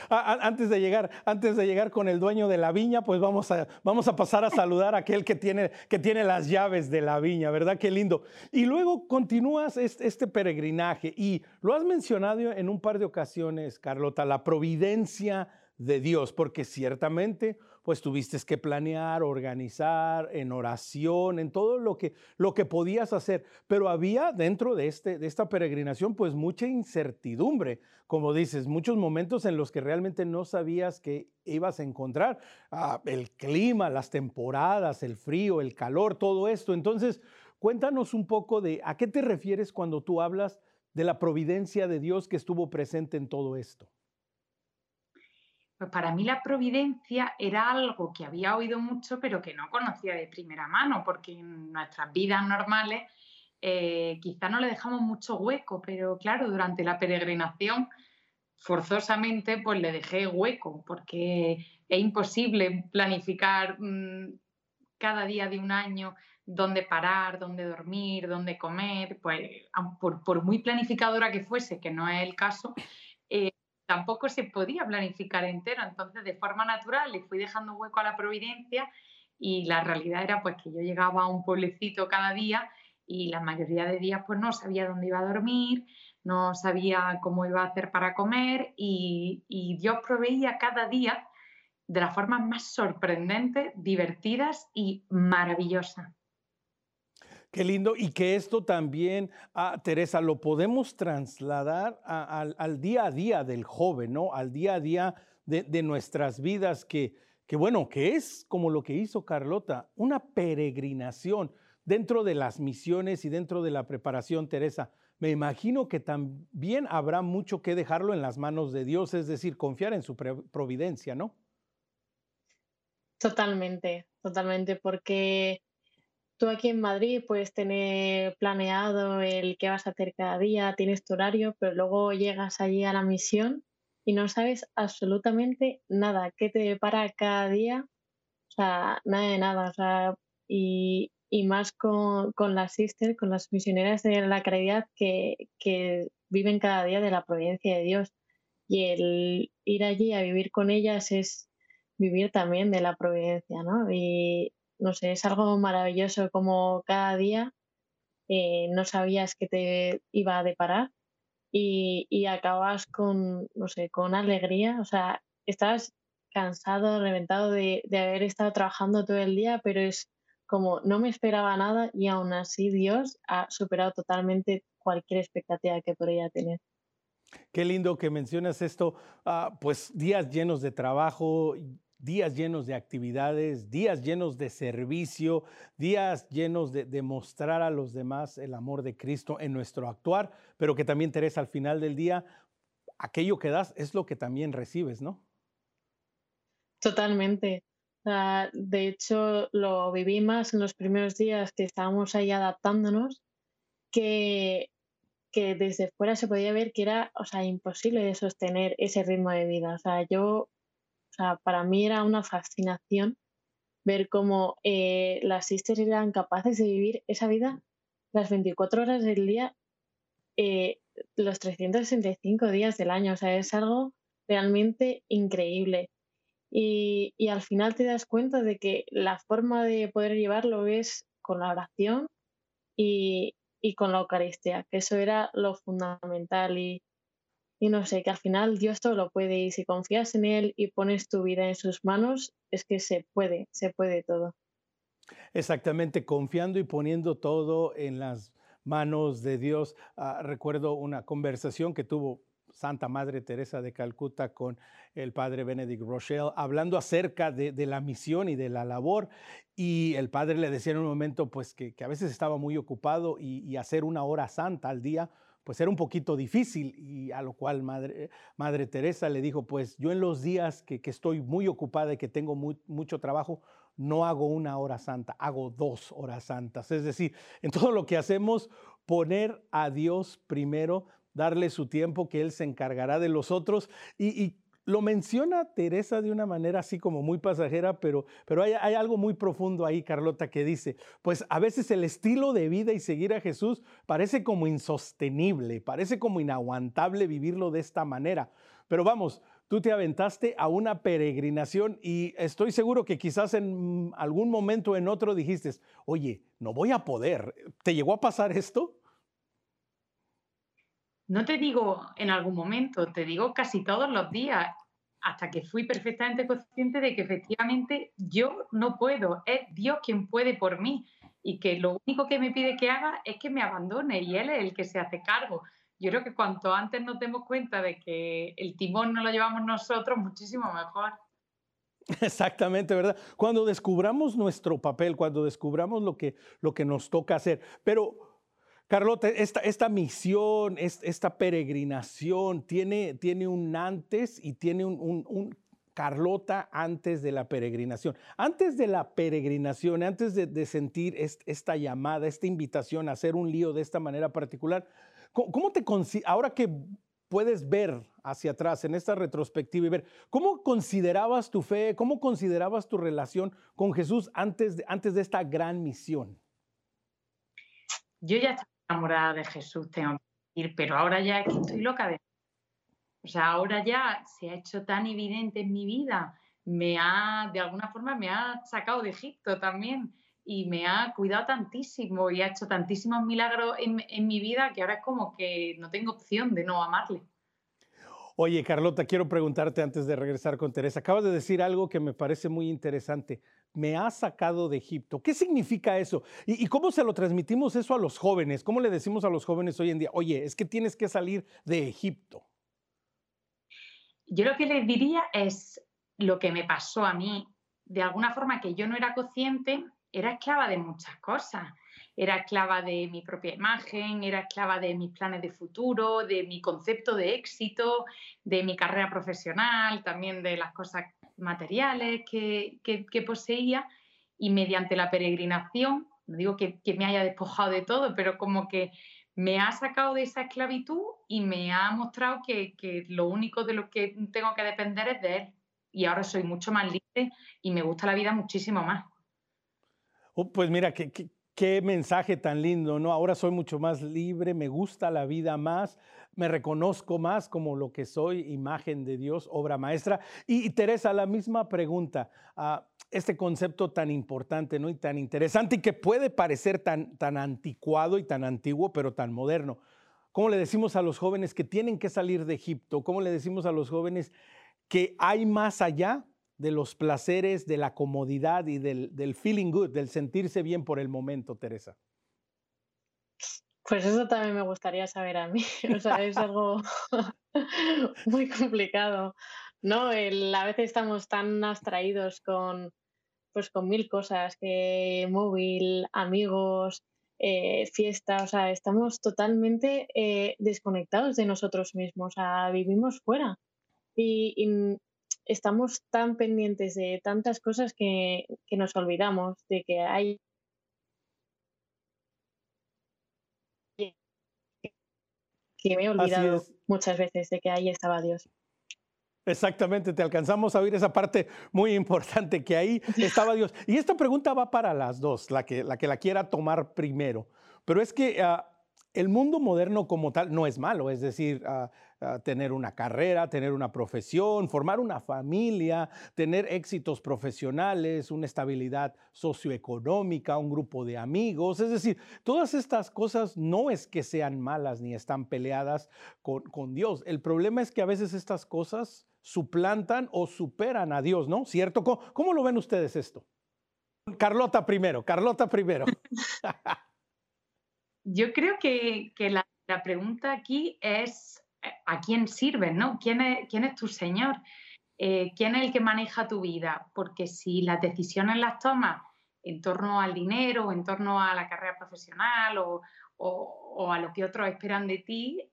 antes, de llegar, antes de llegar con el dueño de la viña, pues vamos a, vamos a pasar a saludar a aquel que tiene, que tiene las llaves de la viña, ¿verdad? Qué lindo. Y luego continúas este peregrinaje y lo has mencionado en un par de ocasiones, Carlota, la providencia de Dios, porque ciertamente pues tuviste que planear, organizar, en oración, en todo lo que, lo que podías hacer. Pero había dentro de, este, de esta peregrinación pues mucha incertidumbre, como dices, muchos momentos en los que realmente no sabías que ibas a encontrar. Ah, el clima, las temporadas, el frío, el calor, todo esto. Entonces, cuéntanos un poco de a qué te refieres cuando tú hablas de la providencia de Dios que estuvo presente en todo esto. Pues para mí la providencia era algo que había oído mucho, pero que no conocía de primera mano, porque en nuestras vidas normales eh, quizá no le dejamos mucho hueco, pero claro, durante la peregrinación forzosamente pues le dejé hueco, porque es imposible planificar mm, cada día de un año dónde parar, dónde dormir, dónde comer, pues por, por muy planificadora que fuese, que no es el caso, tampoco se podía planificar entero. Entonces, de forma natural, le fui dejando hueco a la providencia y la realidad era pues que yo llegaba a un pueblecito cada día y la mayoría de días pues no sabía dónde iba a dormir, no sabía cómo iba a hacer para comer y, y Dios proveía cada día de las formas más sorprendentes, divertidas y maravillosas. Qué lindo. Y que esto también, ah, Teresa, lo podemos trasladar al, día a día del joven, ¿no? Al día a día de, nuestras vidas, que, que bueno, que es como lo que hizo Carlota, una peregrinación dentro de las misiones y dentro de la preparación, Teresa. Me imagino que también habrá mucho que dejarlo en las manos de Dios, es decir, confiar en su providencia, ¿no? Totalmente, totalmente, porque Tú aquí en Madrid puedes tener planeado el qué vas a hacer cada día, tienes tu horario, pero luego llegas allí a la misión y no sabes absolutamente nada, qué te depara cada día, o sea, nada de nada, o sea, y, más con, las sisters, con las misioneras de la caridad que, que viven cada día de la providencia de Dios. Y el ir allí a vivir con ellas es vivir también de la providencia, ¿no? Y, no sé, es algo maravilloso como cada día eh, no sabías que te iba a deparar y, acabas con, no sé, con alegría, o sea, estás cansado, reventado de, de haber estado trabajando todo el día, pero es como no me esperaba nada y aún así Dios ha superado totalmente cualquier expectativa que podría tener. Qué lindo que mencionas esto, ah, pues días llenos de trabajo, días llenos de actividades, días llenos de servicio, días llenos de, demostrar a los demás el amor de Cristo en nuestro actuar, pero que también, Teresa, al final del día, aquello que das es lo que también recibes, ¿no? Totalmente. de hecho, lo viví más en los primeros días que estábamos ahí adaptándonos, que, que desde fuera se podía ver que era, o sea, imposible de sostener ese ritmo de vida. O sea, yo sea, para mí era una fascinación ver cómo eh, las sisters eran capaces de vivir esa vida las 24 horas del día, eh, los 365 días del año. O sea, es algo realmente increíble. Y, y, al final te das cuenta de que la forma de poder llevarlo es con la oración y, y con la Eucaristía, que eso era lo fundamental. Y, y no sé, que al final Dios todo lo puede y si confías en Él y pones tu vida en sus manos, es que se puede, se puede todo. Exactamente, confiando y poniendo todo en las manos de Dios. Ah, recuerdo una conversación que tuvo Santa Madre Teresa de Calcuta con el padre Benedict Rochelle, hablando acerca de, la misión y de la labor. Y el padre le decía en un momento, pues que, a veces estaba muy ocupado y, hacer una hora santa al día, pues era un poquito difícil. Y a lo cual Madre, Teresa le dijo, pues yo en los días que, estoy muy ocupada y que tengo mucho trabajo, no hago una hora santa, hago dos horas santas. Es decir, en todo lo que hacemos, poner a Dios primero, darle su tiempo, que Él se encargará de los otros. Y, lo menciona Teresa de una manera así como muy pasajera, pero, pero hay, algo muy profundo ahí, Carlota, que dice, pues a veces el estilo de vida y seguir a Jesús parece como insostenible, parece como inaguantable vivirlo de esta manera. Pero vamos, tú te aventaste a una peregrinación y estoy seguro que quizás en algún momento en otro dijiste, oye, no voy a poder. ¿Te llegó a pasar esto? No te digo en algún momento, te digo casi todos los días, hasta que fui perfectamente consciente de que efectivamente yo no puedo, es Dios quien puede por mí y que lo único que me pide que haga es que me abandone y Él es el que se hace cargo yo creo que cuanto antes nos demos cuenta de que el timón no lo llevamos nosotros, muchísimo mejor. Exactamente, ¿verdad? Cuando descubramos nuestro papel, cuando descubramos lo que, lo que nos toca hacer. Pero, Carlota, esta, misión, esta peregrinación tiene, tiene un antes y tiene un, Carlota antes de la peregrinación. Antes de la peregrinación, antes de, sentir esta llamada, esta invitación a hacer un lío de esta manera particular, ¿Cómo te ahora que puedes ver hacia atrás en esta retrospectiva y ver cómo considerabas tu fe, cómo considerabas tu relación con Jesús antes de, antes de esta gran misión? Yo ya enamorada de Jesús, tengo que decir, pero ahora ya estoy loca de... O sea, ahora ya se ha hecho tan evidente en mi vida, me ha, de alguna forma, me ha sacado de Egipto también y me ha cuidado tantísimo y ha hecho tantísimos milagros en, mi vida que ahora es como que no tengo opción de no amarle. Oye, Carlota, quiero preguntarte antes de regresar con Teresa. Acabas de decir algo que me parece muy interesante. Me ha sacado de Egipto. ¿Qué significa eso? ¿Y, cómo se lo transmitimos eso a los jóvenes? ¿Cómo le decimos a los jóvenes hoy en día? Oye, es que tienes que salir de Egipto. Yo lo que les diría es lo que me pasó a mí. De alguna forma que yo no era consciente, era esclava de muchas cosas. Era esclava de mi propia imagen, era esclava de mis planes de futuro, de mi concepto de éxito, de mi carrera profesional, también de las cosas materiales que, poseía. Y mediante la peregrinación, no digo que, me haya despojado de todo, pero como que me ha sacado de esa esclavitud y me ha mostrado que, que lo único de lo que tengo que depender es de él. Y ahora soy mucho más libre y me gusta la vida muchísimo más. Oh, pues mira, qué, qué, mensaje tan lindo, ¿no? Ahora soy mucho más libre, me gusta la vida más, me reconozco más como lo que soy, imagen de Dios, obra maestra. Y, Teresa, la misma pregunta, uh, este concepto tan importante, ¿no? Y tan interesante y que puede parecer tan, tan anticuado y tan antiguo, pero tan moderno. ¿Cómo le decimos a los jóvenes que tienen que salir de Egipto? ¿Cómo le decimos a los jóvenes que hay más allá de los placeres, de la comodidad y del, feeling good, del sentirse bien por el momento, Teresa? Pues eso también me gustaría saber a mí. O sea, es algo muy complicado. ¿No? a veces estamos tan abstraídos con, pues, con mil cosas, que móvil, amigos, eh, fiesta, o sea, estamos totalmente eh, desconectados de nosotros mismos, o sea, vivimos fuera. y, estamos tan pendientes de tantas cosas que, nos olvidamos de que hay que me he olvidado muchas veces de que ahí estaba Dios. Exactamente, te alcanzamos a oír esa parte muy importante que ahí estaba Dios. Y esta pregunta va para las dos, la que la, que la quiera tomar primero. Pero es que uh, el mundo moderno como tal no es malo, es decir, uh, tener una carrera, tener una profesión, formar una familia, tener éxitos profesionales, una estabilidad socioeconómica, un grupo de amigos. Es decir, todas estas cosas no es que sean malas ni están peleadas con, Dios. El problema es que a veces estas cosas suplantan o superan a Dios, ¿no? ¿Cierto? ¿Cómo, cómo lo ven ustedes esto? Carlota primero, Carlota primero. Yo creo que, la, pregunta aquí es a quién sirves, ¿no? ¿Quién es, tu Señor? Eh, ¿Quién es el que maneja tu vida? Porque si las decisiones las tomas en torno al dinero, en torno a la carrera profesional o, o, a lo que otros esperan de ti,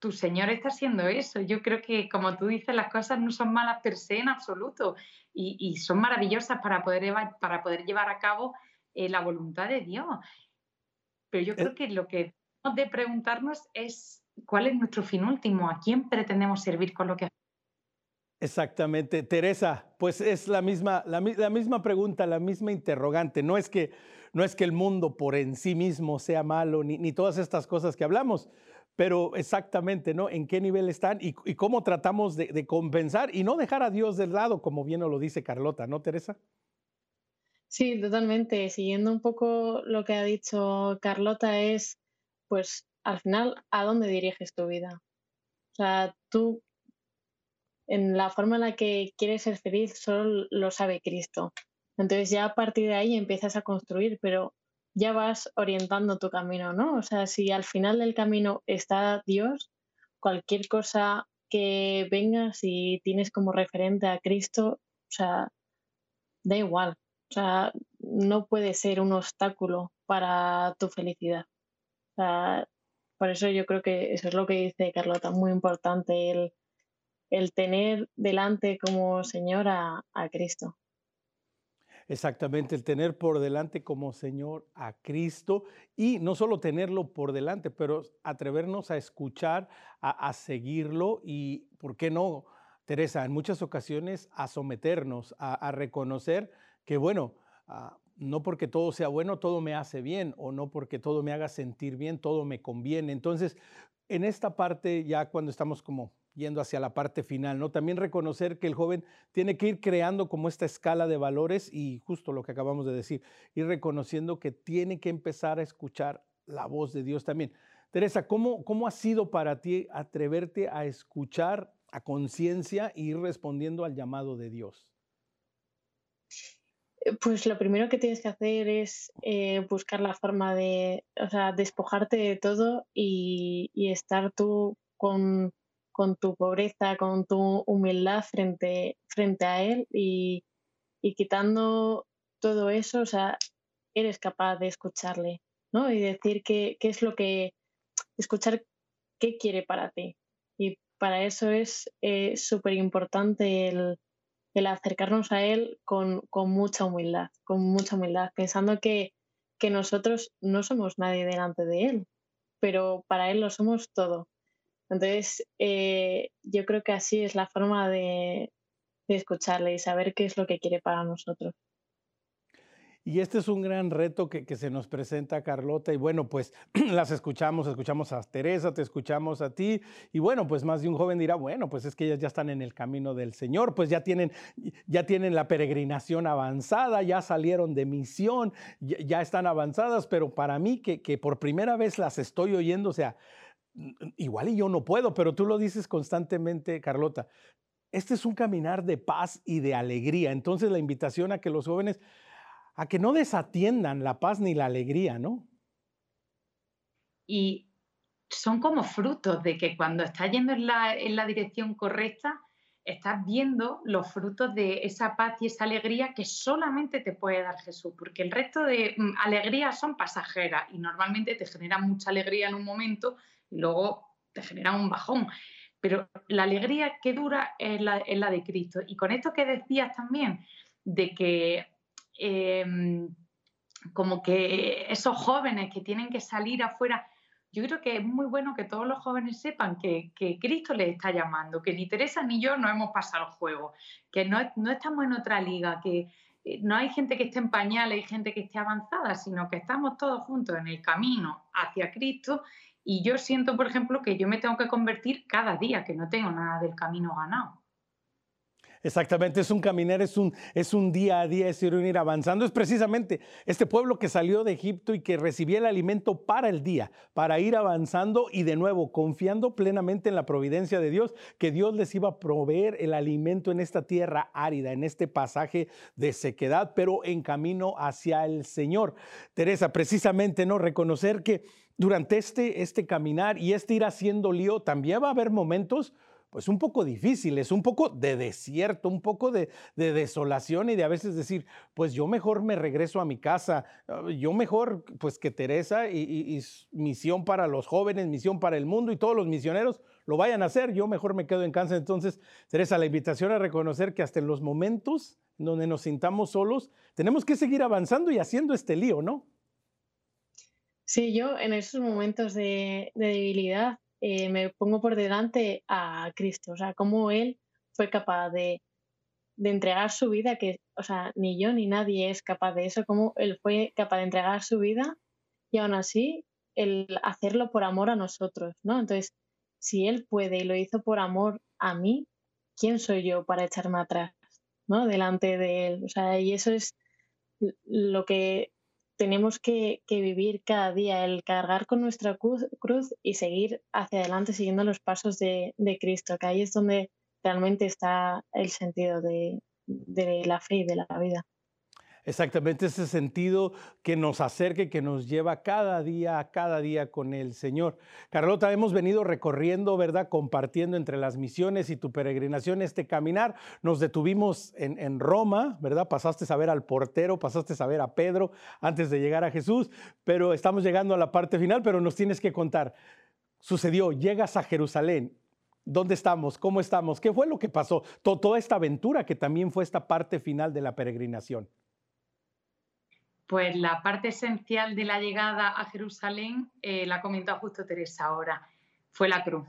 tu Señor está haciendo eso. Yo creo que, como tú dices, las cosas no son malas per se en absoluto y, son maravillosas para poder, para poder llevar a cabo eh, la voluntad de Dios. Pero yo creo que lo que tenemos de preguntarnos es ¿Cuál es nuestro fin último? ¿A quién pretendemos servir con lo que Exactamente. Teresa, pues es la misma, la, la, misma pregunta, la misma interrogante. No es, que, no es que el mundo por en sí mismo sea malo, ni, ni todas estas cosas que hablamos, pero exactamente, ¿no? ¿En qué nivel están y, y cómo tratamos de, de, compensar y no dejar a Dios del lado, como bien lo dice Carlota, ¿no, Teresa? Sí, totalmente. Siguiendo un poco lo que ha dicho Carlota, es pues al final, ¿a dónde diriges tu vida? O sea, tú, en la forma en la que quieres ser feliz, solo lo sabe Cristo. Entonces ya a partir de ahí empiezas a construir, pero ya vas orientando tu camino, ¿no? O sea, si al final del camino está Dios, cualquier cosa que venga, si tienes como referente a Cristo, o sea, da igual. O sea, no puede ser un obstáculo para tu felicidad. O sea, por eso yo creo que eso es lo que dice Carlota, muy importante, el, el tener delante como Señor a, Cristo. Exactamente, el tener por delante como Señor a Cristo y no solo tenerlo por delante, pero atrevernos a escuchar, a, a, seguirlo y, ¿por qué no, Teresa? En muchas ocasiones a someternos, a, a reconocer que, bueno, uh, no porque todo sea bueno, todo me hace bien, o no porque todo me haga sentir bien, todo me conviene. Entonces, en esta parte, ya cuando estamos como yendo hacia la parte final, ¿no? También reconocer que el joven tiene que ir creando como esta escala de valores y justo lo que acabamos de decir, ir reconociendo que tiene que empezar a escuchar la voz de Dios también. Teresa, ¿cómo, cómo ha sido para ti atreverte a escuchar a conciencia e ir respondiendo al llamado de Dios? Eh, pues lo primero que tienes que hacer es eh, buscar la forma de, o sea, despojarte de todo y, estar tú con, con, tu pobreza, con tu humildad frente, frente a Él y, y, quitando todo eso, o sea, eres capaz de escucharle, ¿no? Y decir qué, qué es lo que, escuchar qué quiere para ti. Y para eso es eh, súper importante el el acercarnos a Él con, con, mucha humildad, con mucha humildad, pensando que, que nosotros no somos nadie delante de Él, pero para Él lo somos todo. Entonces, eh, yo creo que así es la forma de, de escucharle y saber qué es lo que quiere para nosotros. Y este es un gran reto que, que, se nos presenta, Carlota. Y bueno, pues las escuchamos, escuchamos a Teresa, te escuchamos a ti. Y bueno, pues más de un joven dirá, bueno, pues es que ellas ya están en el camino del Señor, pues ya tienen, ya tienen la peregrinación avanzada, ya salieron de misión, ya, están avanzadas, pero para mí que, que por primera vez las estoy oyendo, o sea, igual y yo no puedo, pero tú lo dices constantemente, Carlota. Este es un caminar de paz y de alegría. Entonces la invitación a que los jóvenes a que no desatiendan la paz ni la alegría, ¿no? Y son como frutos de que cuando estás yendo en la, en la dirección correcta, estás viendo los frutos de esa paz y esa alegría que solamente te puede dar Jesús, porque el resto de mm, alegrías son pasajeras y normalmente te generan mucha alegría en un momento y luego te generan un bajón. Pero la alegría que dura es la, es la de Cristo. Y con esto que decías también, de que eh, como que esos jóvenes que tienen que salir afuera yo creo que es muy bueno que todos los jóvenes sepan que, Cristo les está llamando, que ni Teresa ni yo no hemos pasado el juego, que no, no estamos en otra liga, que eh, no hay gente que esté en pañales y gente que esté avanzada, sino que estamos todos juntos en el camino hacia Cristo. Y yo siento, por ejemplo, que yo me tengo que convertir cada día, que no tengo nada del camino ganado. Exactamente, es un caminar, es un, es un día a día, es ir, avanzando. Es precisamente este pueblo que salió de Egipto y que recibía el alimento para el día, para ir avanzando y de nuevo confiando plenamente en la providencia de Dios, que Dios les iba a proveer el alimento en esta tierra árida, en este pasaje de sequedad, pero en camino hacia el Señor. Teresa, precisamente, ¿no? Reconocer que durante este, este caminar y este ir haciendo lío, también va a haber momentos pues un poco difíciles, un poco de desierto, un poco de, desolación y de a veces decir, pues yo mejor me regreso a mi casa, ah, yo mejor pues que Teresa y, misión para los jóvenes, misión para el mundo y todos los misioneros lo vayan a hacer, yo mejor me quedo en casa. Entonces, Teresa, la invitación a reconocer que hasta en los momentos donde nos sintamos solos, tenemos que seguir avanzando y haciendo este lío, ¿no? Sí, yo en esos momentos de debilidad eh, me pongo por delante a Cristo, o sea, cómo Él fue capaz de, entregar su vida, que, o sea, ni yo ni nadie es capaz de eso, cómo Él fue capaz de entregar su vida y aún así el hacerlo por amor a nosotros, ¿no? Entonces, si Él puede y lo hizo por amor a mí, ¿quién soy yo para echarme atrás, ¿no? Delante de Él, o sea, y eso es lo que tenemos que, vivir cada día, el cargar con nuestra cruz, y seguir hacia adelante siguiendo los pasos de, Cristo, que ahí es donde realmente está el sentido de, de la fe y de la vida. Exactamente ese sentido que nos acerque, que nos lleva cada día, cada día con el Señor. Carlota, hemos venido recorriendo, ¿verdad? Compartiendo entre las misiones y tu peregrinación este caminar. Nos detuvimos en, en Roma, ¿verdad? Pasaste a ver al portero, pasaste a ver a Pedro antes de llegar a Jesús, pero estamos llegando a la parte final, pero nos tienes que contar. Sucedió, llegas a Jerusalén, ¿Dónde estamos? ¿Cómo estamos? ¿Qué fue lo que pasó? Toda esta aventura que también fue esta parte final de la peregrinación. Pues la parte esencial de la llegada a Jerusalén eh, la comentó justo Teresa ahora, fue la cruz.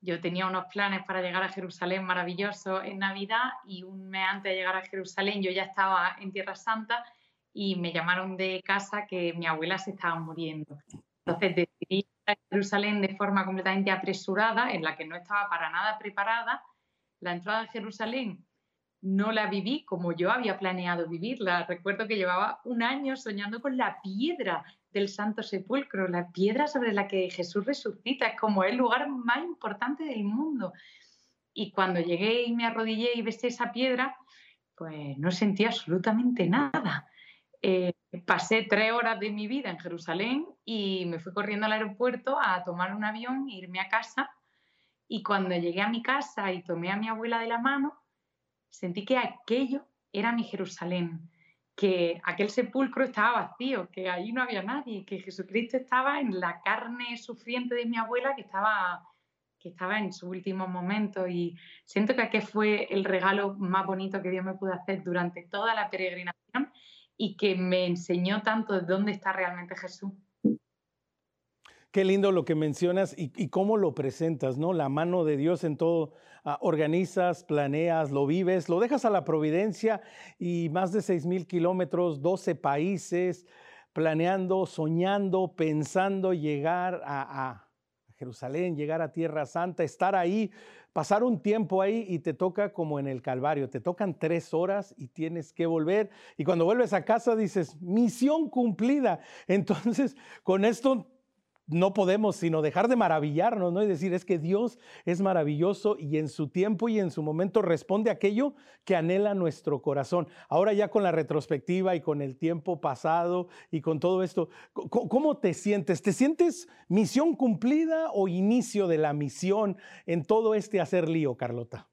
Yo tenía unos planes para llegar a Jerusalén maravillosos en Navidad y un mes antes de llegar a Jerusalén yo ya estaba en Tierra Santa y me llamaron de casa que mi abuela se estaba muriendo. Entonces decidí ir a Jerusalén de forma completamente apresurada, en la que no estaba para nada preparada. La entrada a Jerusalén no la viví como yo había planeado vivirla. Recuerdo que llevaba un año soñando con la piedra del Santo Sepulcro, la piedra sobre la que Jesús resucita, es como el lugar más importante del mundo. Y cuando llegué y me arrodillé y besé esa piedra, pues no sentí absolutamente nada. Eh, pasé tres horas de mi vida en Jerusalén y me fui corriendo al aeropuerto a tomar un avión e irme a casa. Y cuando llegué a mi casa y tomé a mi abuela de la mano, sentí que aquello era mi Jerusalén, que aquel sepulcro estaba vacío, que allí no había nadie, que Jesucristo estaba en la carne sufriente de mi abuela que estaba que estaba en su último momento y siento que aquel fue el regalo más bonito que Dios me pudo hacer durante toda la peregrinación y que me enseñó tanto de dónde está realmente Jesús. Qué lindo lo que mencionas y, cómo lo presentas, ¿no? La mano de Dios en todo. Ah, organizas, planeas, lo vives, lo dejas a la providencia y más de 6 mil kilómetros, 12 países, planeando, soñando, pensando llegar a, a Jerusalén, llegar a Tierra Santa, estar ahí, pasar un tiempo ahí y te toca como en el Calvario, te tocan tres horas y tienes que volver. Y cuando vuelves a casa dices, misión cumplida. Entonces, con esto no podemos sino dejar de maravillarnos, ¿no? Y decir, es que Dios es maravilloso y en su tiempo y en su momento responde aquello que anhela nuestro corazón. Ahora ya con la retrospectiva y con el tiempo pasado y con todo esto, ¿cómo te sientes? ¿Te sientes misión cumplida o inicio de la misión en todo este hacer lío, Carlota?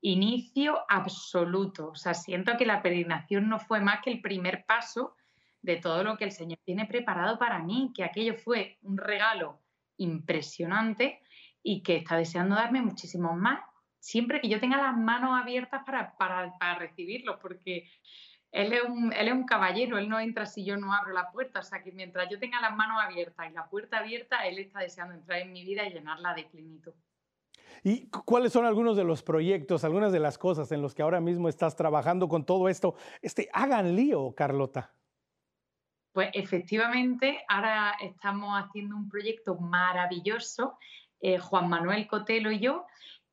Inicio absoluto. O sea, siento que la peregrinación no fue más que el primer paso de todo lo que el Señor tiene preparado para mí, que aquello fue un regalo impresionante y que está deseando darme muchísimos más, siempre que yo tenga las manos abiertas para, para, recibirlo, porque él es, un, él es un caballero, él no entra si yo no abro la puerta, o sea que mientras yo tenga las manos abiertas y la puerta abierta, él está deseando entrar en mi vida y llenarla de plenitud. ¿Y cuáles son algunos de los proyectos, algunas de las cosas en los que ahora mismo estás trabajando con todo esto? Este, hagan lío, Carlota. Pues efectivamente, ahora estamos haciendo un proyecto maravilloso, eh, Juan Manuel Cotelo y yo,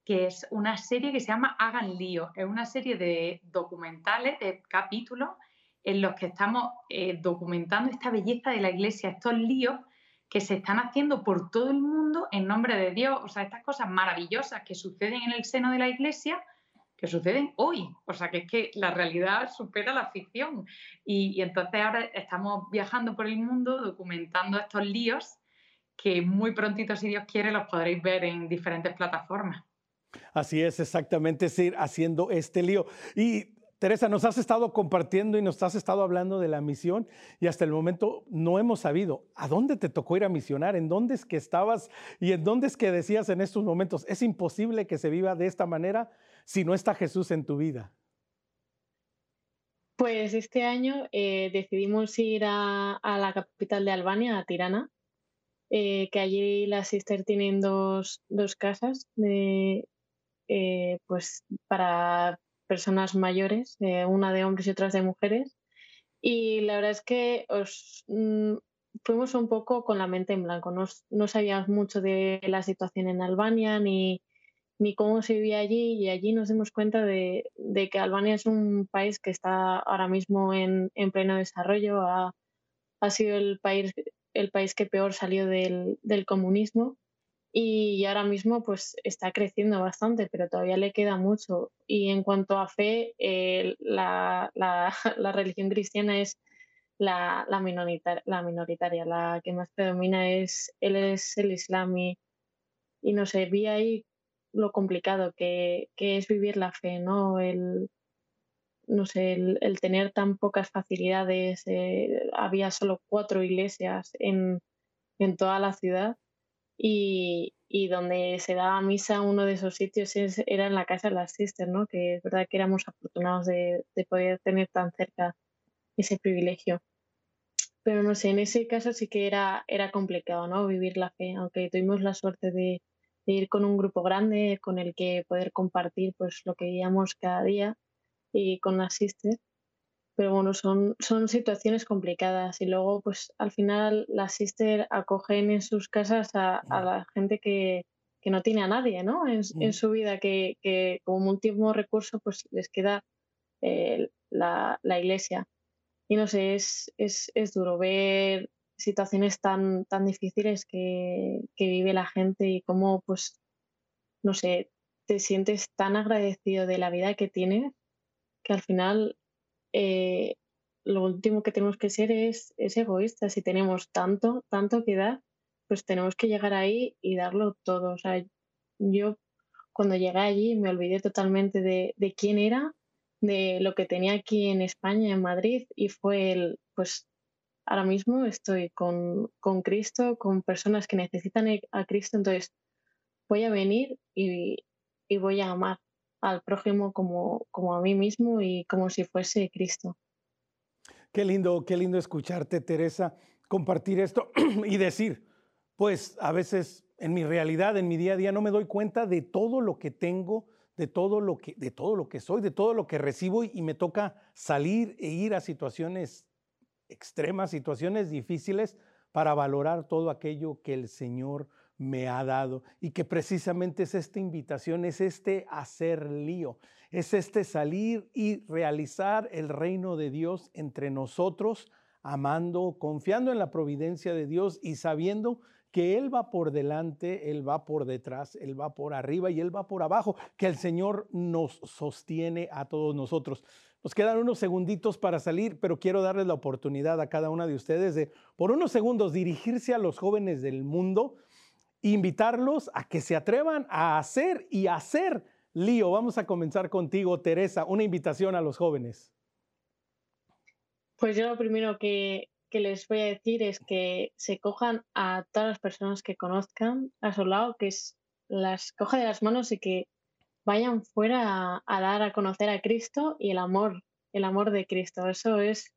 que es una serie que se llama Hagan lío. Es una serie de documentales, de capítulos, en los que estamos eh, documentando esta belleza de la iglesia, estos líos que se están haciendo por todo el mundo en nombre de Dios. O sea, estas cosas maravillosas que suceden en el seno de la iglesia, que suceden hoy. O sea, que es que la realidad supera la ficción. Y, entonces ahora estamos viajando por el mundo documentando estos líos que muy prontito, si Dios quiere, los podréis ver en diferentes plataformas. Así es, exactamente, es ir haciendo este lío. Y Teresa, nos has estado compartiendo y nos has estado hablando de la misión y hasta el momento no hemos sabido a dónde te tocó ir a misionar, en dónde es que estabas y en dónde es que decías en estos momentos, es imposible que se viva de esta manera si no está Jesús en tu vida. Pues este año eh, decidimos ir a, la capital de Albania, a Tirana, eh, que allí las sister tienen dos, casas de, eh, pues para personas mayores, una de hombres y otras de mujeres. Y la verdad es que os, mm, fuimos un poco con la mente en blanco. No, no sabíamos mucho de la situación en Albania ni, ni cómo se vivía allí y allí nos dimos cuenta de, que Albania es un país que está ahora mismo en, en pleno desarrollo. Ha, sido el país, el país que peor salió del, comunismo y ahora mismo pues está creciendo bastante, pero todavía le queda mucho. Y en cuanto a fe, eh, la, religión cristiana es la, minoritaria, la que más predomina es el Islam y, y no sé, vi ahí lo complicado que, que es vivir la fe, ¿no? El, no sé, el, el tener tan pocas facilidades, eh, había solo cuatro iglesias en, en toda la ciudad y, y donde se daba misa, uno de esos sitios era en la casa de las sisters, ¿no? que es verdad que éramos afortunados de, de, poder tener tan cerca ese privilegio. Pero no sé, en ese caso sí que era, era complicado ¿no? vivir la fe, aunque tuvimos la suerte de, de ir con un grupo grande con el que poder compartir pues, lo que veíamos cada día y con las sisters pero bueno, son, son situaciones complicadas y luego pues al final las sister acogen en sus casas a, la gente que, que, no tiene a nadie, ¿no? En, en su vida, que, que, como último recurso pues les queda eh, la, la, iglesia. Y no sé, es, es, es duro ver situaciones tan, tan difíciles que, vive la gente y cómo pues, no sé, te sientes tan agradecido de la vida que tienes que al final eh, lo último que tenemos que ser es, es egoístas. Si tenemos tanto, tanto que dar, pues tenemos que llegar ahí y darlo todo. O sea, yo cuando llegué allí me olvidé totalmente de, de quién era, de lo que tenía aquí en España, en Madrid, y fue el, pues ahora mismo estoy con, con Cristo, con personas que necesitan a Cristo, entonces voy a venir y, y voy a amar al prójimo como, como a mí mismo y como si fuese Cristo. Qué lindo, qué lindo escucharte, Teresa, compartir esto y decir, pues a veces en mi realidad, en mi día a día, no me doy cuenta de todo lo que tengo, de todo lo que, de todo lo que soy, de todo lo que recibo y me toca salir e ir a situaciones extremas, situaciones difíciles para valorar todo aquello que el Señor me ha dado y que precisamente es esta invitación, es este hacer lío, es este salir y realizar el reino de Dios entre nosotros, amando, confiando en la providencia de Dios y sabiendo que Él va por delante, Él va por detrás, Él va por arriba y Él va por abajo, que el Señor nos sostiene a todos nosotros. Nos quedan unos segunditos para salir, pero quiero darles la oportunidad a cada una de ustedes de, por unos segundos, dirigirse a los jóvenes del mundo invitarlos a que se atrevan a hacer y hacer lío. Vamos a comenzar contigo, Teresa, una invitación a los jóvenes. Pues yo lo primero que, les voy a decir es que se cojan a todas las personas que conozcan a su lado, que las coja de las manos y que vayan fuera a, dar a conocer a Cristo y el amor el amor de Cristo. Eso es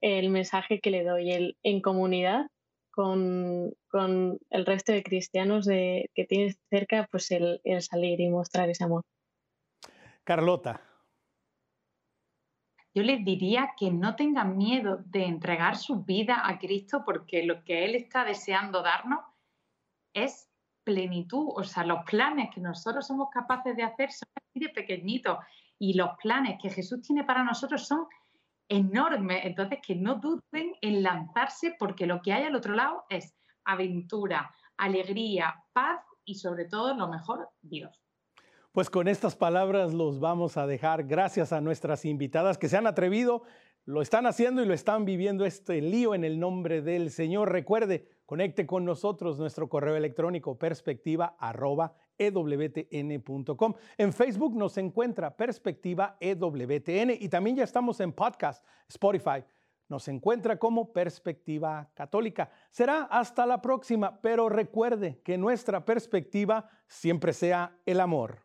el mensaje que le doy, el, en comunidad con, el resto de cristianos de, que tienes cerca, pues el, el salir y mostrar ese amor. Carlota. Yo les diría que no tengan miedo de entregar su vida a Cristo porque lo que Él está deseando darnos es plenitud. O sea, los planes que nosotros somos capaces de hacer son de pequeñitos y los planes que Jesús tiene para nosotros son enormes. Entonces, que no duden en lanzarse porque lo que hay al otro lado es aventura, alegría, paz y sobre todo, lo mejor, Dios. Pues con estas palabras los vamos a dejar. Gracias a nuestras invitadas que se han atrevido, lo están haciendo y lo están viviendo este lío en el nombre del Señor. Recuerde, conecte con nosotros nuestro correo electrónico perspectiva. En Facebook nos encuentra Perspectiva EWTN y también ya estamos en podcast, Spotify. Nos encuentra como Perspectiva Católica. Será hasta la próxima, pero recuerde que nuestra perspectiva siempre sea el amor.